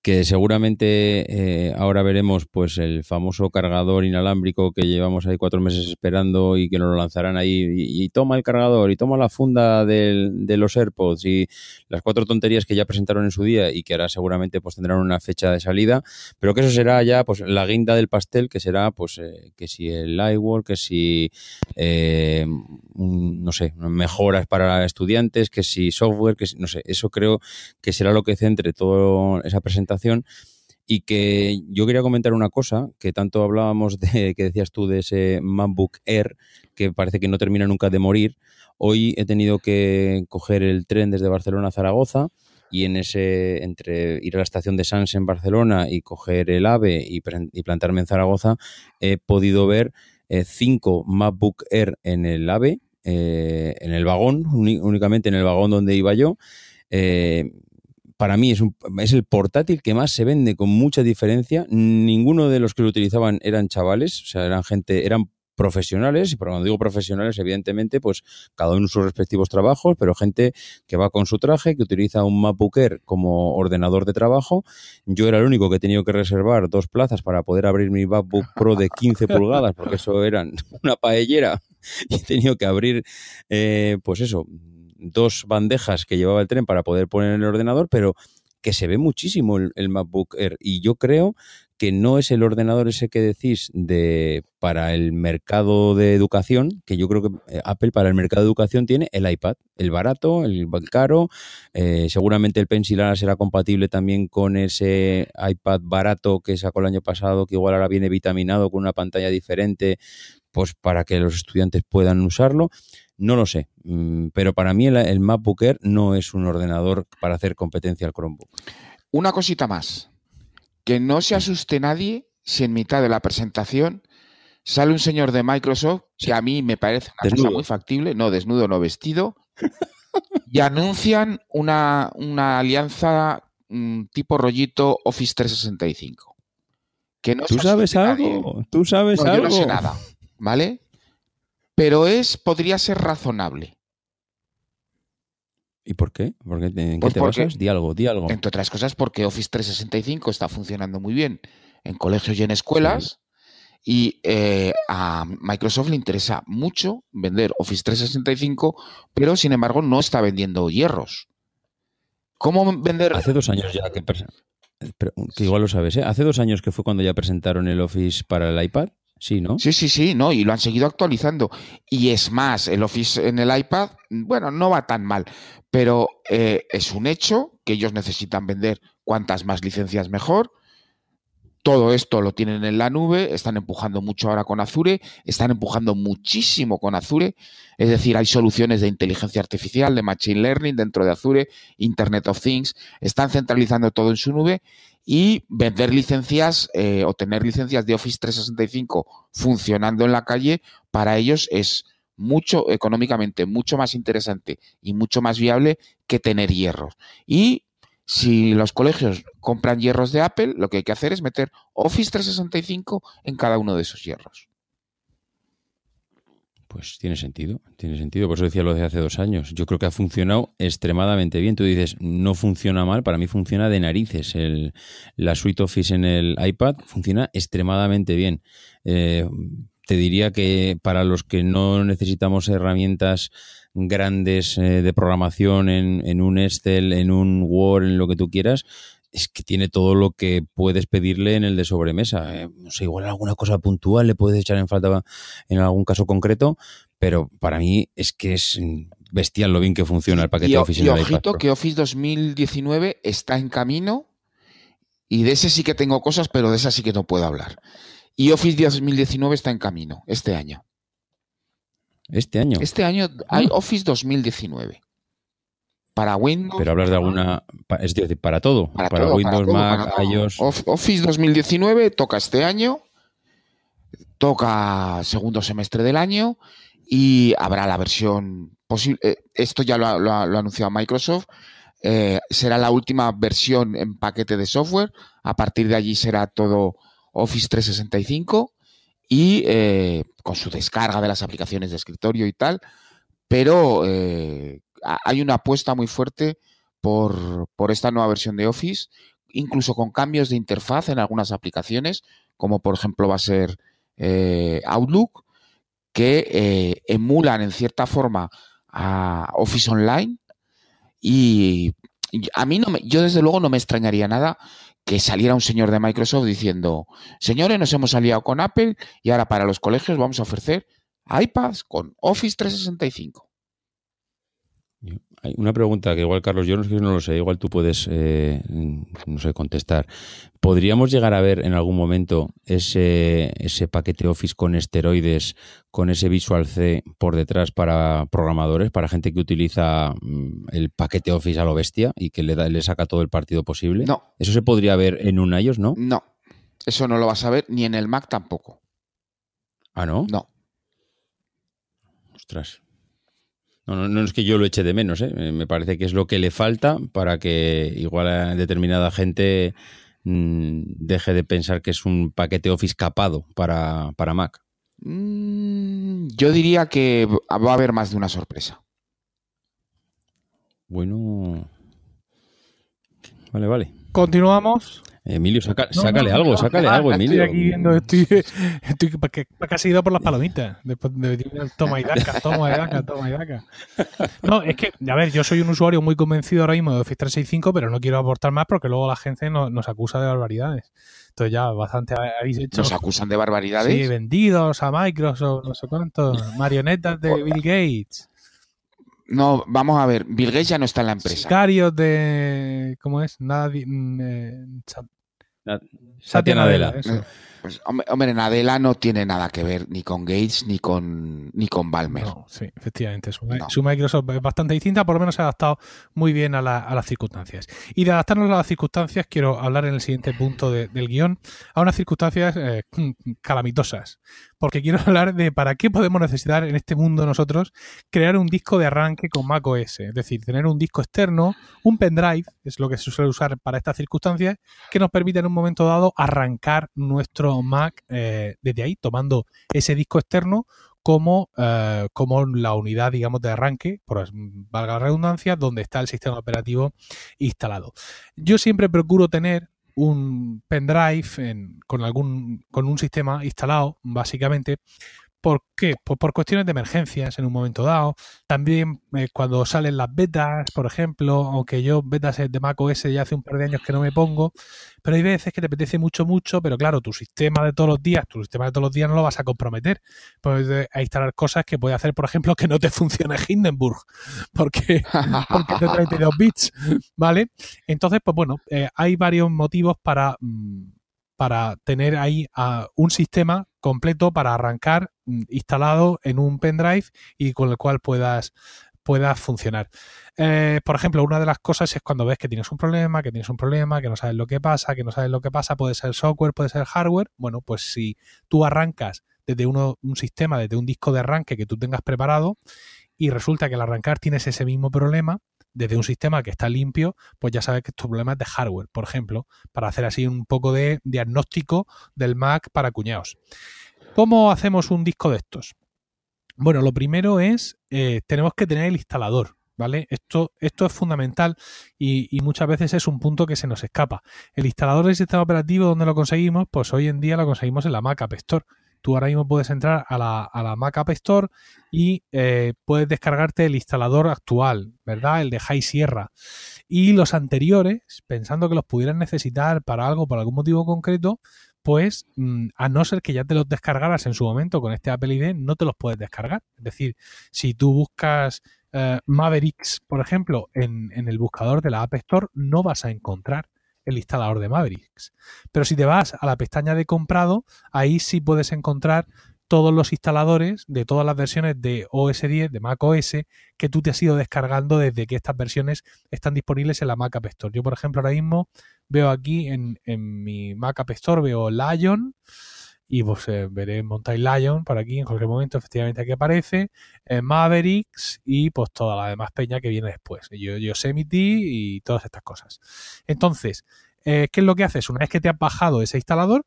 Speaker 2: que seguramente eh, ahora veremos pues el famoso cargador inalámbrico que llevamos ahí cuatro meses esperando y que nos lo lanzarán ahí y, toma el cargador y toma la funda de los AirPods y las cuatro tonterías que ya presentaron en su día y que ahora seguramente pues tendrán una fecha de salida pero que eso será ya pues la guinda del pastel que será pues eh, que si el iWork que si eh, no sé mejoras para estudiantes que si software que no sé eso creo que será lo que centre toda esa presentación y que yo quería comentar una cosa, que tanto hablábamos de, que decías tú, de ese MacBook Air, que parece que no termina nunca de morir. Hoy he tenido que coger el tren desde Barcelona a Zaragoza y en ese entre ir a la estación de Sans en Barcelona y coger el AVE y, y plantarme en Zaragoza, he podido ver eh, cinco MacBook Air en el AVE, eh, en el vagón, únicamente en el vagón donde iba yo. Eh, para mí es, es, el portátil que más se vende con mucha diferencia. Ninguno de los que lo utilizaban eran chavales, o sea, eran gente, eran profesionales, y cuando digo profesionales, evidentemente, pues cada uno sus respectivos trabajos, pero gente que va con su traje, que utiliza un Mapuker como ordenador de trabajo. Yo era el único que he tenido que reservar dos plazas para poder abrir mi MacBook Pro de 15 pulgadas, porque eso eran *laughs* una paellera, y he tenido que abrir, eh, pues eso, dos bandejas que llevaba el tren para poder poner en el ordenador, pero que se ve muchísimo el, MacBook Air y yo creo que no es el ordenador ese que decís de para el mercado de educación, que yo creo que eh, Apple para el mercado de educación tiene el iPad, el barato, el caro, eh, seguramente el Pencil ahora será compatible también con ese iPad barato que sacó el año pasado, que igual ahora viene vitaminado con una pantalla diferente, pues para que los estudiantes puedan usarlo. No lo sé, mm, pero para mí el, el MacBook no es un ordenador para hacer competencia al Chromebook.
Speaker 3: Una cosita más, que no se asuste nadie si en mitad de la presentación sale un señor de Microsoft, que a mí me parece una cosa muy factible, no desnudo, no vestido, *laughs* y anuncian una, alianza mm, tipo rollito Office 365.
Speaker 1: Que ¿Tú, ¿Tú sabes algo? ¿Tú sabes
Speaker 3: algo?
Speaker 1: Yo no
Speaker 3: sé nada, ¿vale? pero es podría ser razonable.
Speaker 2: ¿Y por qué? ¿En qué pues te porque, basas? Di Entre
Speaker 3: otras cosas porque Office 365 está funcionando muy bien en colegios y en escuelas y eh, a Microsoft le interesa mucho vender Office 365, pero sin embargo no está vendiendo hierros. ¿Cómo vender?
Speaker 2: Hace dos años ya que, que igual lo sabes, ¿eh? Hace dos años que fue cuando ya presentaron el Office para el iPad. Sí, ¿no?
Speaker 3: Sí, sí, sí, no, y lo han seguido actualizando. Y es más, el Office en el iPad, bueno, no va tan mal, pero eh, es un hecho que ellos necesitan vender cuantas más licencias mejor. Todo esto lo tienen en la nube, están empujando mucho ahora con Azure, están empujando muchísimo con Azure, es decir, hay soluciones de inteligencia artificial, de machine learning dentro de Azure, Internet of Things, están centralizando todo en su nube y vender licencias eh, o tener licencias de Office 365 funcionando en la calle, para ellos es mucho económicamente, mucho más interesante y mucho más viable que tener hierros. Y si los colegios compran hierros de Apple, lo que hay que hacer es meter Office 365 en cada uno de esos hierros.
Speaker 2: Pues tiene sentido, tiene sentido. Por eso decía lo de hace dos años. Yo creo que ha funcionado extremadamente bien. Tú dices, no funciona mal, para mí funciona de narices. El, la suite Office en el iPad funciona extremadamente bien. Eh, te diría que para los que no necesitamos herramientas grandes eh, de programación en, en, un Excel, en un Word, en lo que tú quieras, es que tiene todo lo que puedes pedirle en el de sobremesa. Eh, no sé, igual alguna cosa puntual le puedes echar en falta en algún caso concreto, pero para mí es que es bestial lo bien que funciona el paquete de Office.
Speaker 3: Y, y ojito que Office 2019 está en camino y de ese sí que tengo cosas, pero de esa sí que no puedo hablar. Y Office 2019 está en camino este año.
Speaker 2: Este año.
Speaker 3: Este año hay ah. Office 2019 para Windows.
Speaker 2: Pero hablas de alguna, es decir, para todo, para, Windows, Mac,
Speaker 3: iOS. Office 2019 toca este año, toca segundo semestre del año y habrá la versión posible. Eh, esto ya lo ha, anunciado Microsoft. Eh, será la última versión en paquete de software. A partir de allí será todo Office 365 y eh, con su descarga de las aplicaciones de escritorio y tal. Pero hay una apuesta muy fuerte por, por esta nueva versión de Office, incluso con cambios de interfaz en algunas aplicaciones, como por ejemplo va a ser eh, Outlook, que eh, emulan en cierta forma a Office Online. Y a mí no me, yo desde luego no me extrañaría nada que saliera un señor de Microsoft diciendo, señores, nos hemos aliado con Apple y ahora para los colegios vamos a ofrecer iPads con Office 365.
Speaker 2: Hay una pregunta que igual Carlos, yo no, lo sé, igual tú puedes, eh, no sé, contestar. ¿Podríamos llegar a ver en algún momento ese, ese paquete Office con esteroides, con ese Visual C por detrás para programadores, para gente que utiliza mm, el paquete Office a lo bestia y que le, da, le saca todo el partido posible?
Speaker 3: No.
Speaker 2: ¿Eso se podría ver en un iOS, no?
Speaker 3: No. Eso no lo vas a ver ni en el Mac tampoco.
Speaker 2: ¿Ah, no?
Speaker 3: No.
Speaker 2: Ostras. No, no, no, es que yo lo eche de menos, ¿eh? Eh, me parece que es lo que le falta para que igual a determinada gente mm, deje de pensar que es un paquete Office capado para, Mac.
Speaker 3: Mm, yo diría que va a haber más de una sorpresa.
Speaker 2: Bueno. Vale, vale.
Speaker 1: Continuamos.
Speaker 2: Emilio, saca, sácale algo, sácale ah, algo, Emilio.
Speaker 1: Estoy aquí viendo, estoy, *laughs* estoy casi ido por las palomitas. Después de, toma y daca, toma y daca, toma y daca. No, es que, a ver, yo soy un usuario muy convencido ahora mismo de Office 365, pero no quiero aportar más porque luego la gente nos, acusa de barbaridades. Entonces ya bastante habéis hecho.
Speaker 3: ¿Nos acusan de barbaridades? Sí,
Speaker 1: vendidos a Microsoft, no sé cuánto, marionetas de Bill Gates.
Speaker 3: No, vamos a ver, Bill Gates ya no está en la empresa.
Speaker 1: Sicarios de. ¿Cómo es? Nadie... Mm, eh,
Speaker 2: Satya Nadella.
Speaker 3: Pues hombre, en Adela no tiene nada que ver ni con Gates ni con ni con Balmer.
Speaker 1: sí, efectivamente. Su, Microsoft es bastante distinta, por lo menos se ha adaptado muy bien a, las circunstancias. Y de adaptarnos a las circunstancias, quiero hablar en el siguiente punto del guión a unas circunstancias eh, *laughs* calamitosas. Porque quiero *laughs* hablar de para qué podemos necesitar en este mundo nosotros crear un disco de arranque con Mac macOS. Es decir, tener un disco externo, un pendrive, es lo que se suele usar para estas circunstancias, que nos permite en un momento dado arrancar nuestro Mac eh, desde ahí, tomando ese disco externo como, eh, como la unidad, digamos, de arranque, por valga la redundancia, donde está el sistema operativo instalado. Yo siempre procuro tener un pendrive con algún con un sistema instalado básicamente ¿Por qué? Pues por cuestiones de emergencias en un momento dado. También eh, cuando salen las betas, por ejemplo, aunque yo betas de Mac OS ya hace un par de años que no me pongo, pero hay veces que te apetece mucho, mucho, pero claro, tu sistema de todos los días, tu sistema de todos los días no lo vas a comprometer. Puedes a eh, instalar cosas que puede hacer, por ejemplo, que no te funcione Hindenburg, *laughs* porque, porque te 32 bits, ¿vale? Entonces, pues bueno, eh, hay varios motivos para... Mm, para tener ahí ah, un sistema completo para arrancar Mm, instalado en un pendrive y con el cual puedas pueda funcionar. Eh, por ejemplo, una de las cosas es cuando ves que tienes un problema, que tienes un problema, que no sabes lo que pasa, que no sabes lo que pasa, puede ser software, puede ser hardware. Bueno, pues si tú arrancas desde un sistema, desde un disco de arranque que tú tengas preparado y resulta que al arrancar tienes ese mismo problema, desde un sistema que está limpio, pues ya sabes que tu problema es de hardware, por ejemplo, para hacer así un poco de diagnóstico del Mac para cuñados. ¿Cómo hacemos un disco de estos? Bueno, lo primero es, eh, tenemos que tener el instalador, ¿vale? Esto, esto es fundamental y, muchas veces es un punto que se nos escapa. El instalador del sistema operativo, ¿dónde lo conseguimos? Pues hoy en día lo conseguimos en la Mac App Store. Tú ahora mismo puedes entrar a la, a Mac App Store y eh, puedes descargarte el instalador actual, ¿verdad? El de High Sierra. Y los anteriores, pensando que los pudieras necesitar para algo, por algún motivo concreto, pues a no ser que ya te los descargaras en su momento con este Apple ID, no te los puedes descargar. Es decir, si tú buscas eh, Mavericks, por ejemplo, en, en, el buscador de la App Store, no vas a encontrar el instalador de Mavericks. Pero si te vas a la pestaña de comprado, ahí sí puedes encontrar todos los instaladores de todas las versiones de OS 10, de Mac OS, que tú te has ido descargando desde que estas versiones están disponibles en la Mac App Store. Yo, por ejemplo, ahora mismo veo aquí en, mi Mac App Store, veo Lion, y pues eh, veré Mountain Lion por aquí en cualquier momento, efectivamente aquí aparece, eh, Mavericks y pues toda la demás peña que viene después, Yo Yosemite y todas estas cosas. Entonces, eh, ¿qué es lo que haces? Una vez que te has bajado ese instalador,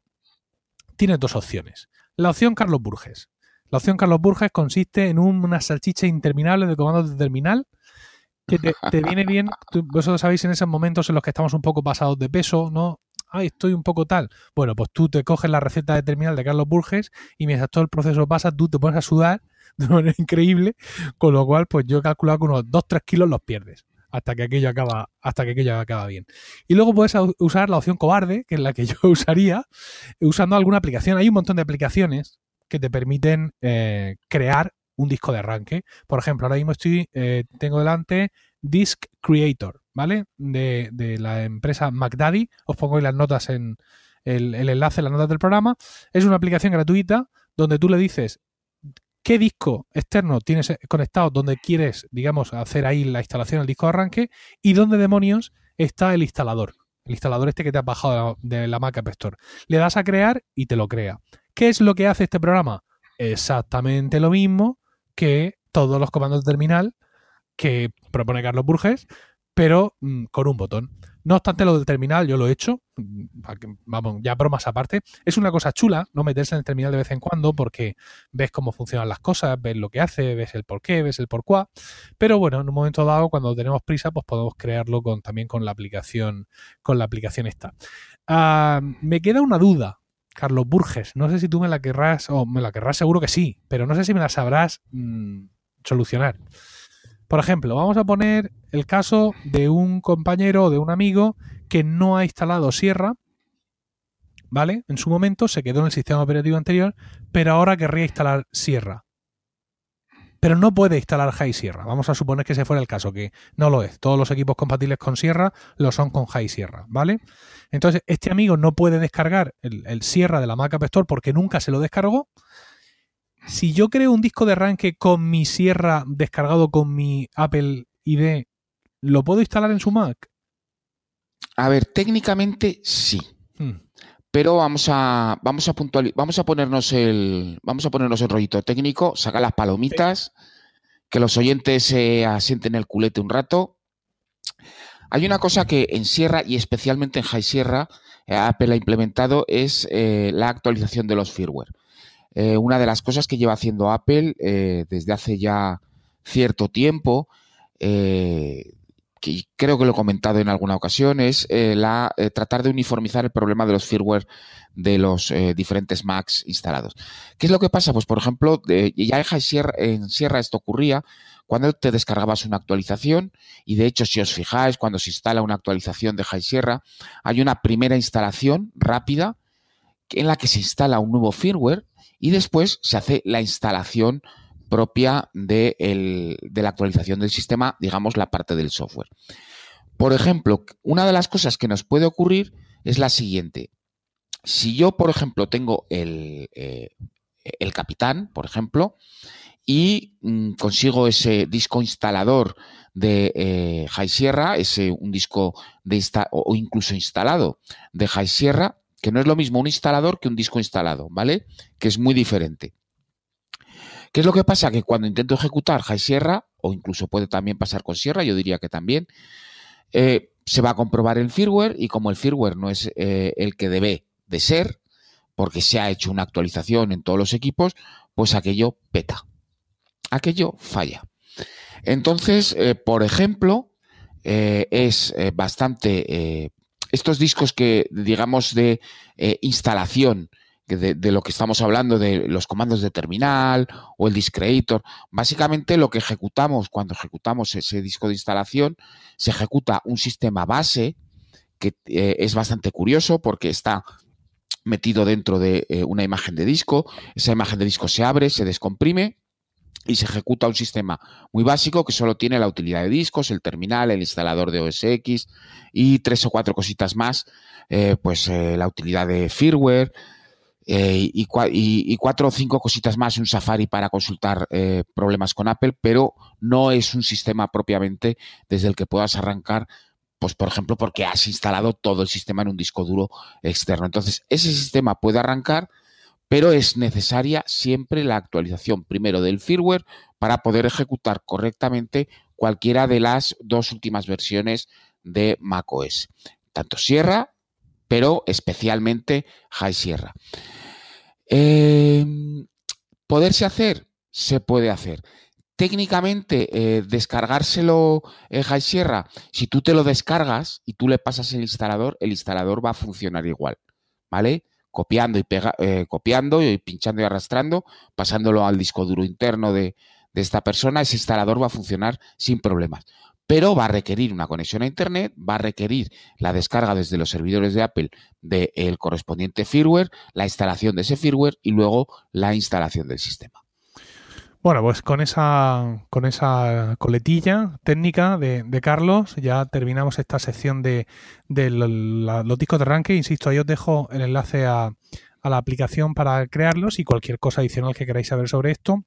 Speaker 1: tienes dos opciones. La opción Carlos Burges. La opción Carlos Burges consiste en una salchicha interminable de comandos de terminal que te, *laughs* viene bien. vosotros sabéis en esos momentos en los que estamos un poco pasados de peso, ¿no? Ay, estoy un poco tal. Bueno, pues tú te coges la receta de terminal de Carlos Burges y mientras todo el proceso pasa, tú te pones a sudar de manera *laughs* increíble, con lo cual, pues yo he calculado que unos 2-3 kilos los pierdes hasta que aquello acaba, hasta que aquello acaba bien. Y luego puedes usar la opción cobarde, que es la que *laughs* yo usaría, usando alguna aplicación. Hay un montón de aplicaciones que te permiten eh, crear un disco de arranque. Por ejemplo, ahora mismo estoy, eh, tengo delante Disk Creator, ¿vale? De, la empresa MacDaddy. Os pongo ahí las notas en el, enlace, las notas del programa. Es una aplicación gratuita donde tú le dices, qué disco externo tienes eh, conectado donde quieres, digamos, hacer ahí la instalación del disco de arranque y dónde demonios está el instalador. El instalador este que te has bajado de la, Mac Store. Le das a crear y te lo crea. ¿Qué es lo que hace este programa? Exactamente lo mismo que todos los comandos de terminal que propone Carlos Burges, pero mm, con un botón. No obstante, lo del terminal yo lo he hecho, vamos, ya bromas aparte, es una cosa chula no meterse en el terminal de vez en cuando porque ves cómo funcionan las cosas, ves lo que hace, ves el por qué, ves el por cuá, pero bueno, en un momento dado, cuando tenemos prisa, pues podemos crearlo también con la aplicación, con la aplicación esta. Ah, me queda una duda, Carlos Burges, no sé si tú me la querrás, o me la querrás seguro que sí, pero no sé si me la sabrás mm, solucionar. Por ejemplo, vamos a poner el caso de un compañero o de un amigo que no ha instalado Sierra, ¿vale? En su momento se quedó en el sistema operativo anterior, pero ahora querría instalar Sierra. Pero no puede instalar High Sierra. Vamos a suponer que ese fuera el caso, que no lo es. Todos los equipos compatibles con Sierra lo son con High Sierra, ¿vale? Entonces, este amigo no puede descargar el, Sierra de la Mac App Store porque nunca se lo descargó si yo creo un disco de arranque con mi Sierra descargado con mi Apple ID, ¿lo puedo instalar en su Mac?
Speaker 3: A ver, técnicamente sí. Hmm. Pero vamos a, vamos a puntualizar, vamos a ponernos el, vamos a ponernos el rollito técnico, saca las palomitas, que los oyentes se asienten el culete un rato. Hay una cosa que en Sierra y especialmente en High Sierra eh, Apple ha implementado es eh, la actualización de los firmware. Eh, una de las cosas que lleva haciendo Apple eh, desde hace ya cierto tiempo, y eh, creo que lo he comentado en alguna ocasión, es la, tratar de uniformizar el problema de los firmware de los diferentes Macs instalados. ¿Qué es lo que pasa? Pues, por ejemplo, ya en en Sierra esto ocurría cuando te descargabas una actualización, y de hecho, si os fijáis, cuando se instala una actualización de High Sierra, hay una primera instalación rápida en la que se instala un nuevo firmware, y después se hace la instalación propia de, la actualización del sistema, digamos, la parte del software. Por ejemplo, una de las cosas que nos puede ocurrir es la siguiente. Si yo, por ejemplo, tengo el, eh, el capitán, por ejemplo, y mm, consigo ese disco instalador de High eh, Sierra, ese, un disco de o incluso instalado de High Sierra, que no es lo mismo un instalador que un disco instalado, ¿vale? Que es muy diferente. ¿Qué es lo que pasa? Que cuando intento ejecutar High Sierra, o incluso puede también pasar con Sierra, yo diría que también, eh, se va a comprobar el firmware y como el firmware no es eh, el que debe de ser, porque se ha hecho una actualización en todos los equipos, pues aquello peta, aquello falla. Entonces, eh, por ejemplo, es bastante estos discos que, digamos, de eh, instalación, de, lo que estamos hablando, de los comandos de terminal o el creator, básicamente lo que ejecutamos cuando ejecutamos ese disco de instalación, se ejecuta un sistema base que eh, es bastante curioso porque está metido dentro de eh, una imagen de disco, esa imagen de disco se abre, se descomprime y se ejecuta un sistema muy básico que solo tiene la utilidad de discos, el terminal, el instalador de OS X y tres o cuatro cositas más, eh, pues eh, la utilidad de firmware eh, y, y, cuatro o cinco cositas más, un Safari para consultar problemas con Apple, pero no es un sistema propiamente desde el que puedas arrancar. Pues, por ejemplo, porque has instalado todo el sistema en un disco duro externo. Entonces, ese sistema puede arrancar, pero es necesaria siempre la actualización primero del firmware para poder ejecutar correctamente cualquiera de las dos últimas versiones de macOS, tanto Sierra, pero especialmente High Sierra. Em, ¿Poderse hacer? Se puede hacer. Técnicamente, eh, descargárselo en eh, High Sierra, si tú te lo descargas y tú le pasas el instalador, el instalador va a funcionar igual, ¿vale? copiando y pega, eh, copiando y pinchando y arrastrando, pasándolo al disco duro interno de, esta persona, ese instalador va a funcionar sin problemas. Pero va a requerir una conexión a Internet, va a requerir la descarga desde los servidores de Apple del correspondiente firmware, la instalación de ese firmware y luego la instalación del sistema.
Speaker 1: Bueno, pues con esa, con esa coletilla técnica de, Carlos ya terminamos esta sección de, los discos de arranque. Insisto, ahí os dejo el enlace a, la aplicación para crearlos y cualquier cosa adicional que queráis saber sobre esto,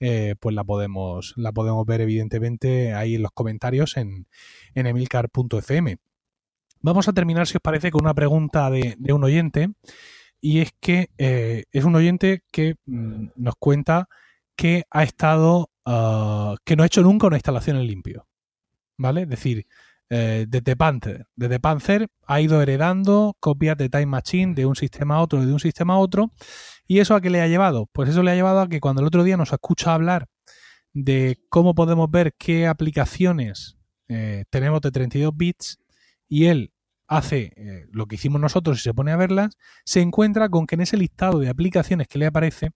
Speaker 1: eh, pues la podemos, la podemos ver evidentemente ahí en los comentarios en, en emilcar.fm. Vamos a terminar, si os parece, con una pregunta de, un oyente y es que eh, es un oyente que mm, nos cuenta que ha estado, ah, que no ha hecho nunca una instalación en limpio. ¿Vale? Es decir, eh, desde Panther. Desde Panzer ha ido heredando copias de Time Machine de un sistema a otro, de un sistema a otro. ¿Y eso a qué le ha llevado? Pues eso le ha llevado a que cuando el otro día nos escucha hablar de cómo podemos ver qué aplicaciones eh, tenemos de 32 bits y él hace eh, lo que hicimos nosotros y se pone a verlas, se encuentra con que en ese listado de aplicaciones que le aparece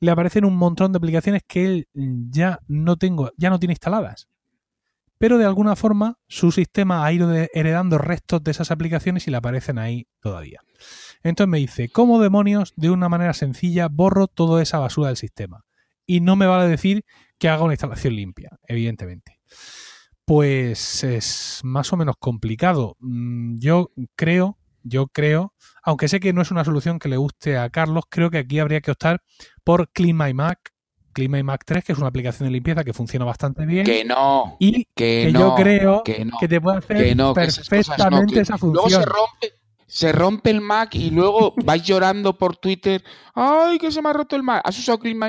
Speaker 1: le aparecen un montón de aplicaciones que él ya no tengo, ya no tiene instaladas. Pero de alguna forma su sistema ha ido heredando restos de esas aplicaciones y le aparecen ahí todavía. Entonces me dice, ¿cómo demonios de una manera sencilla borro toda esa basura del sistema? Y no me vale decir que haga una instalación limpia, evidentemente. Pues es más o menos complicado. Mm, yo creo yo creo, aunque sé que no es una solución que le guste a Carlos, creo que aquí habría que optar por Clean My Mac, Mac 3, que es una aplicación de limpieza que funciona bastante bien.
Speaker 3: Que no.
Speaker 1: Y que, yo creo que, te puede hacer perfectamente esa función. Luego se
Speaker 3: rompe, se rompe el Mac y luego *laughs* vais llorando por Twitter. ¡Ay, que se me ha roto el Mac! ¿Has usado Clean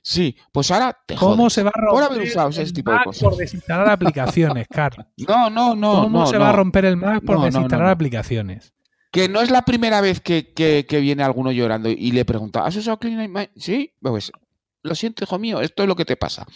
Speaker 3: Sí, pues ahora te
Speaker 1: jodes. ¿Cómo se va a romper el
Speaker 3: Mac por desinstalar aplicaciones, *laughs* Carlos?
Speaker 1: No, no, no.
Speaker 3: ¿Cómo no, se va a romper el Mac por desinstalar aplicaciones? Que no es la primera vez que, viene alguno llorando y le pregunta, ¿has usado Clean Sí, pues lo siento, hijo mío, esto es lo que te pasa.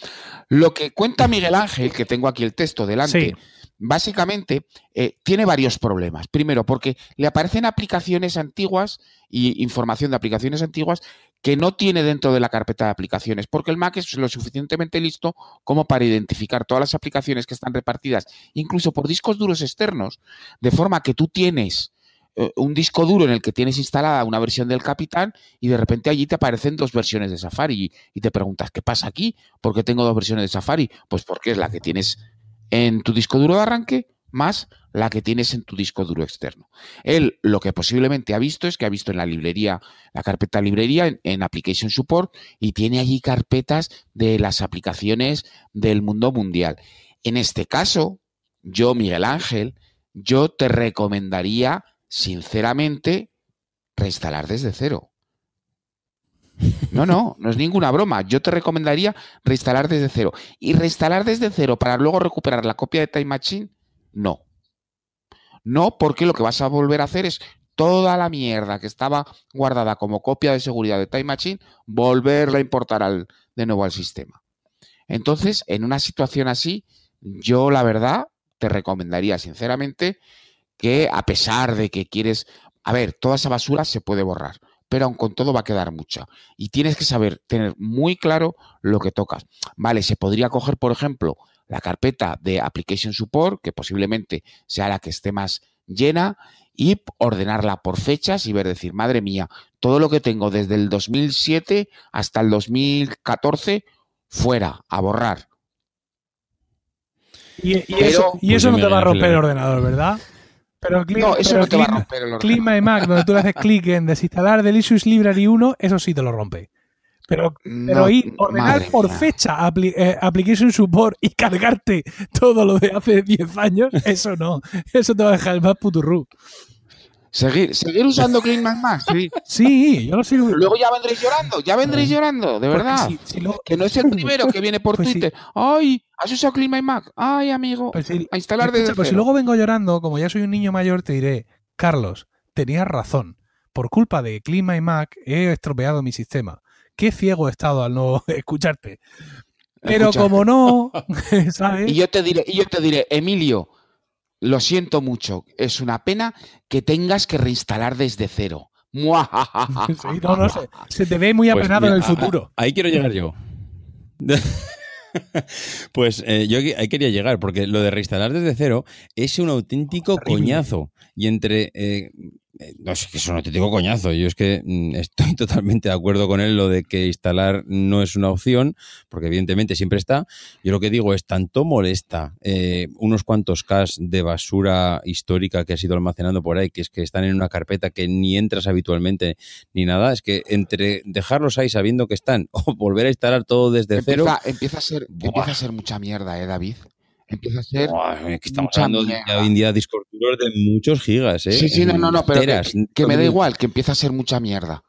Speaker 3: Lo que cuenta Miguel Ángel, que tengo aquí el texto delante, básicamente eh, tiene varios problemas. Primero, porque le aparecen aplicaciones antiguas y información de aplicaciones antiguas que no tiene dentro de la carpeta de aplicaciones, porque el Mac es lo suficientemente listo como para identificar todas las aplicaciones que están repartidas, incluso por discos duros externos, de forma que tú tienes eh, un disco duro en el que tienes instalada una versión del Capitán y de repente allí te aparecen dos versiones de Safari y, te preguntas, ¿qué pasa aquí? ¿Por qué tengo dos versiones de Safari? Pues porque es la que tienes en tu disco duro de arranque más la que tienes en tu disco duro externo. Él lo que posiblemente ha visto es que ha visto en la librería, la carpeta librería, en, en Application Support, y tiene allí carpetas de las aplicaciones del mundo mundial. En este caso, yo, Miguel Ángel, yo te recomendaría sinceramente, reinstalar desde cero. No, no, no es ninguna broma. Yo te recomendaría reinstalar desde cero. Y reinstalar desde cero para luego recuperar la copia de Time Machine, no. No, porque lo que vas a volver a hacer es toda la mierda que estaba guardada como copia de seguridad de Time Machine, volverla a importar al, de nuevo al sistema. Entonces, en una situación así, yo la verdad te recomendaría sinceramente que a pesar de que quieres, a ver, toda esa basura se puede borrar, pero aun con todo va a quedar mucha. Y tienes que saber tener muy claro lo que tocas. Vale, se podría coger, por ejemplo, la carpeta de Application Support, que posiblemente sea la que esté más llena, y ordenarla por fechas y ver, decir, madre mía, todo lo que tengo desde el 2007 hasta el 2014, fuera, a borrar.
Speaker 1: Y, eso, y pues eso, no te va a romper el ordenador, ¿verdad?
Speaker 3: Pero no, eso va a el
Speaker 1: Clima y Mac, donde tú le haces clic en desinstalar Delicious Library 1, eso sí te lo rompe. Pero, ordenar por fecha, apli un eh, Support y cargarte todo lo de hace 10 años, eso no. Eso te va a dejar el más puturru.
Speaker 3: Seguir, seguir usando clima Mac.
Speaker 1: sí. Sí, yo lo sigo.
Speaker 3: Luego ya vendréis llorando, ya vendréis llorando, de verdad. Que no es el primero que viene por pues Twitter. ¡Ay! ¿Has usado Clean Mac? ¡Ay, amigo! Pues a instalar
Speaker 1: desde. Pues si luego vengo llorando, como ya soy un niño mayor, te diré, Carlos, tenías razón. Por culpa de Clean Mac he estropeado mi sistema. Qué ciego he estado al no *laughs* escucharte. Pero como no, *laughs* *laughs*
Speaker 3: ¿sabes? Y yo te diré, y yo te diré, Emilio, lo siento mucho, es una pena que tengas que reinstalar desde cero.
Speaker 1: se, te ve muy pues apenado en el futuro.
Speaker 2: ahí quiero llegar yo. *laughs* Pues eh, yo ahí quería llegar, porque lo de reinstalar desde cero es un auténtico coñazo. Y entre eh, eh, no es que no te digo coñazo. Yo es que mm, *laughs* estoy totalmente de acuerdo con él lo de que instalar no es una opción, porque evidentemente siempre está. Yo lo que digo es tanto molesta eh, unos cuantos cas de basura histórica que has ido almacenando por ahí, que es que están en una carpeta que ni entras habitualmente ni nada. Es que entre dejarlos ahí sabiendo que están *laughs* o volver a instalar todo desde cero.
Speaker 3: Empieza a ser, empieza a ser mucha mierda, eh, David empieza a ser.
Speaker 2: estamos hablando de, hoy día discos de muchos gigas, ¿eh?
Speaker 3: Sí, sí, no, no, no, pero que, me da igual, que empieza a ser mucha mierda.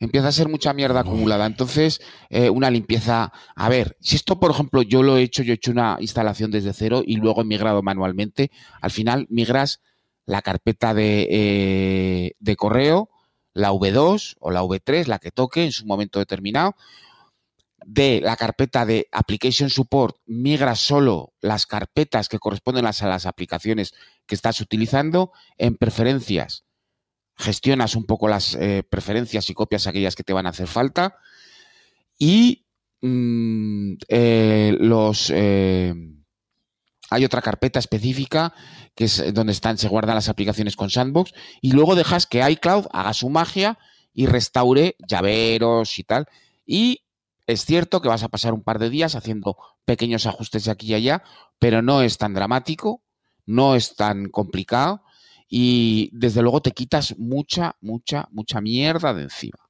Speaker 3: Empieza a ser mucha mierda acumulada. Entonces, eh, una limpieza. A ver, si esto, por ejemplo, yo lo he hecho, yo he hecho una instalación desde cero y luego he migrado manualmente, al final migras la carpeta de, eh, de correo, la V2 o la V3, la que toque en su momento determinado, de la carpeta de Application Support migra solo las carpetas que corresponden a las aplicaciones que estás utilizando. En preferencias, gestionas un poco las eh, preferencias y copias aquellas que te van a hacer falta. Y mm, eh, los... Eh, hay otra carpeta específica que es donde están, se guardan las aplicaciones con sandbox y luego dejas que iCloud haga su magia y restaure llaveros y tal. Y es cierto que vas a pasar un par de días haciendo pequeños ajustes aquí y allá, pero no es tan dramático, no es tan complicado y desde luego te quitas mucha, mucha, mucha mierda de encima.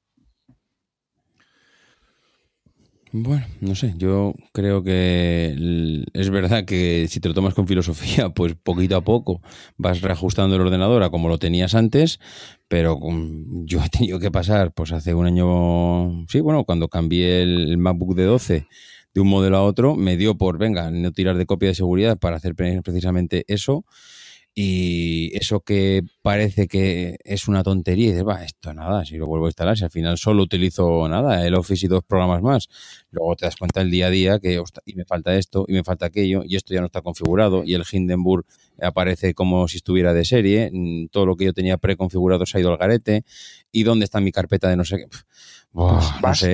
Speaker 2: Bueno, no sé, yo creo que es verdad que si te lo tomas con filosofía, *laughs* pues poquito a poco vas reajustando el ordenador a como lo tenías antes, pero *laughs* yo he tenido que pasar, pues hace un año, sí, bueno, cuando cambié el MacBook de 12 de un modelo a otro, me dio por, venga, no tirar de copia de seguridad para hacer precisamente eso y eso que parece que es una tontería, y dices, va, esto nada, si lo vuelvo a instalar, si al final solo utilizo nada, el Office y dos programas más. Luego te das cuenta el día a día que y me falta esto, y me falta aquello, y esto ya no está configurado, y el Hindenburg aparece como si estuviera de serie, mm, todo lo que yo tenía preconfigurado se ha ido al garete, y dónde está mi carpeta de no sé qué.
Speaker 3: Pues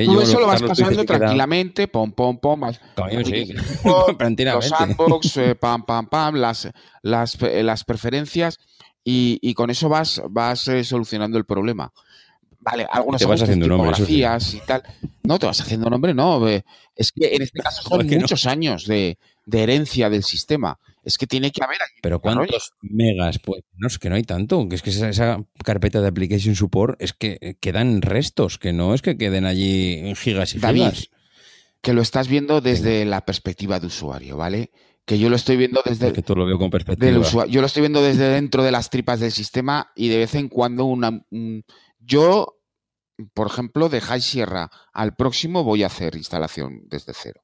Speaker 3: no eso lo vas pasando tranquilamente, pom, pom, pom, *laughs* los sandbox, eh, pam, pam, pam, las, las, eh, las preferencias y, y, con eso vas, vas eh, solucionando el problema. Vale, algunos
Speaker 2: te vas haciendo y
Speaker 3: tal. No, te vas haciendo nombre, no. Es que en este caso *laughs* son muchos años de, de herencia del sistema. Es que tiene que haber
Speaker 2: Pero ¿cuántos megas? Pues no, es que no hay tanto. Es que esa, carpeta de Application Support es que eh, quedan restos, que no es que queden allí gigas y
Speaker 3: David,
Speaker 2: gigas.
Speaker 3: Que lo estás viendo desde la perspectiva de usuario, ¿vale? Que yo lo estoy viendo desde.
Speaker 2: que lo veo con
Speaker 3: perspectiva. yo lo estoy viendo desde dentro de las tripas del sistema y de vez en cuando una. yo, por ejemplo, de High Sierra al próximo voy a hacer instalación desde cero.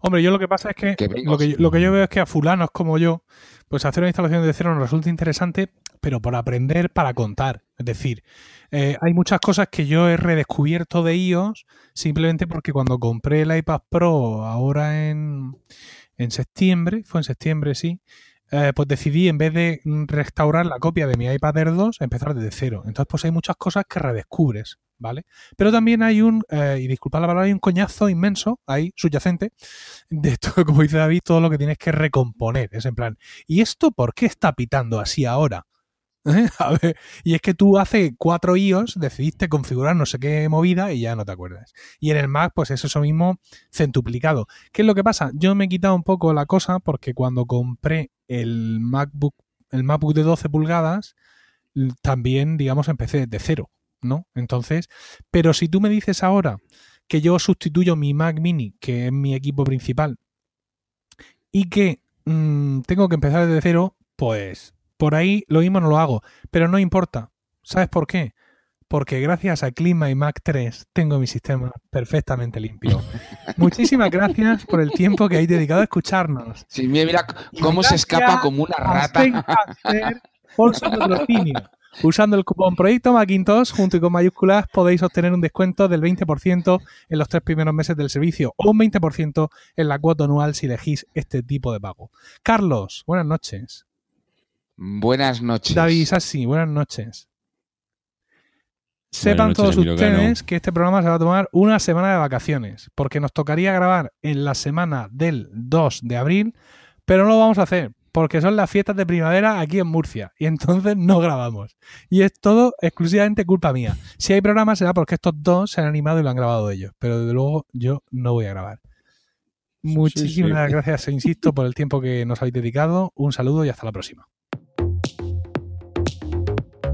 Speaker 1: Hombre, yo lo que pasa es que, lo que, yo veo es que a fulanos como yo, pues hacer una instalación de cero nos resulta interesante, pero por aprender, para contar. Es decir, eh, hay muchas cosas que yo he redescubierto de iOS simplemente porque cuando compré el iPad Pro ahora en, en septiembre, fue en septiembre, sí, eh, pues decidí en vez de restaurar la copia de mi iPad Air 2, empezar desde cero. Entonces, pues hay muchas cosas que redescubres ¿vale? Pero también hay un, eh, y disculpa la palabra, hay un coñazo inmenso ahí, subyacente, de todo *laughs* como dice David, todo lo que tienes que recomponer. Es en plan, ¿y esto por qué está pitando así ahora? *laughs* ¿Eh? A ver, y es que tú hace cuatro IOS decidiste configurar no sé qué movida y ya no te acuerdas. Y en el Mac, pues es eso mismo centuplicado. ¿Qué es lo que pasa? Yo me he quitado un poco la cosa porque cuando compré el MacBook, el MacBook de 12 pulgadas, también, digamos, empecé de cero. ¿no? Entonces, pero si tú me dices ahora que yo sustituyo mi Mac Mini, que es mi equipo principal, y que mm, tengo que empezar desde cero, pues por ahí lo mismo no lo hago, pero no importa. ¿Sabes por qué? Porque gracias a Clima y Mac 3 tengo mi sistema perfectamente limpio. *laughs* Muchísimas gracias por el tiempo que hay dedicado a escucharnos.
Speaker 3: Sí, mira cómo se escapa como una rata. Por
Speaker 1: su Usando el cupón Proyecto Macintosh junto y con mayúsculas podéis obtener un descuento del 20% en los tres primeros meses del servicio o un 20% en la cuota anual si elegís este tipo de pago. Carlos, buenas noches.
Speaker 3: Buenas noches.
Speaker 1: David Sassi, buenas noches. Sepan todos ustedes que este programa se va a tomar una semana de vacaciones, porque nos tocaría grabar en la semana del 2 de abril, pero no lo vamos a hacer porque son las fiestas de primavera aquí en Murcia y entonces no grabamos. Y es todo exclusivamente culpa mía. Si hay programas será porque estos dos se han animado y lo han grabado ellos, pero desde luego yo no voy a grabar. Muchísimas gracias, gracias, e insisto, por el tiempo que nos habéis dedicado. Un saludo y hasta la próxima.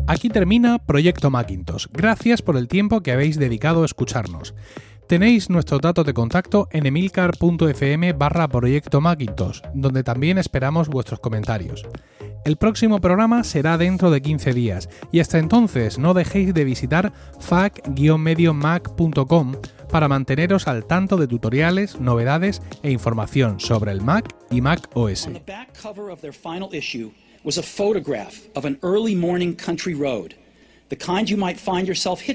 Speaker 1: Aquí termina Proyecto Macintosh. Gracias por el tiempo que habéis dedicado a escucharnos. Tenéis nuestro dato de contacto en emilcar.fm barra proyecto Macintosh, donde también esperamos vuestros comentarios. El próximo programa será dentro de 15 días y hasta entonces no dejéis de visitar fac maccom para manteneros al tanto de tutoriales, novedades e información sobre el Mac y Mac OS. morning you might yourself you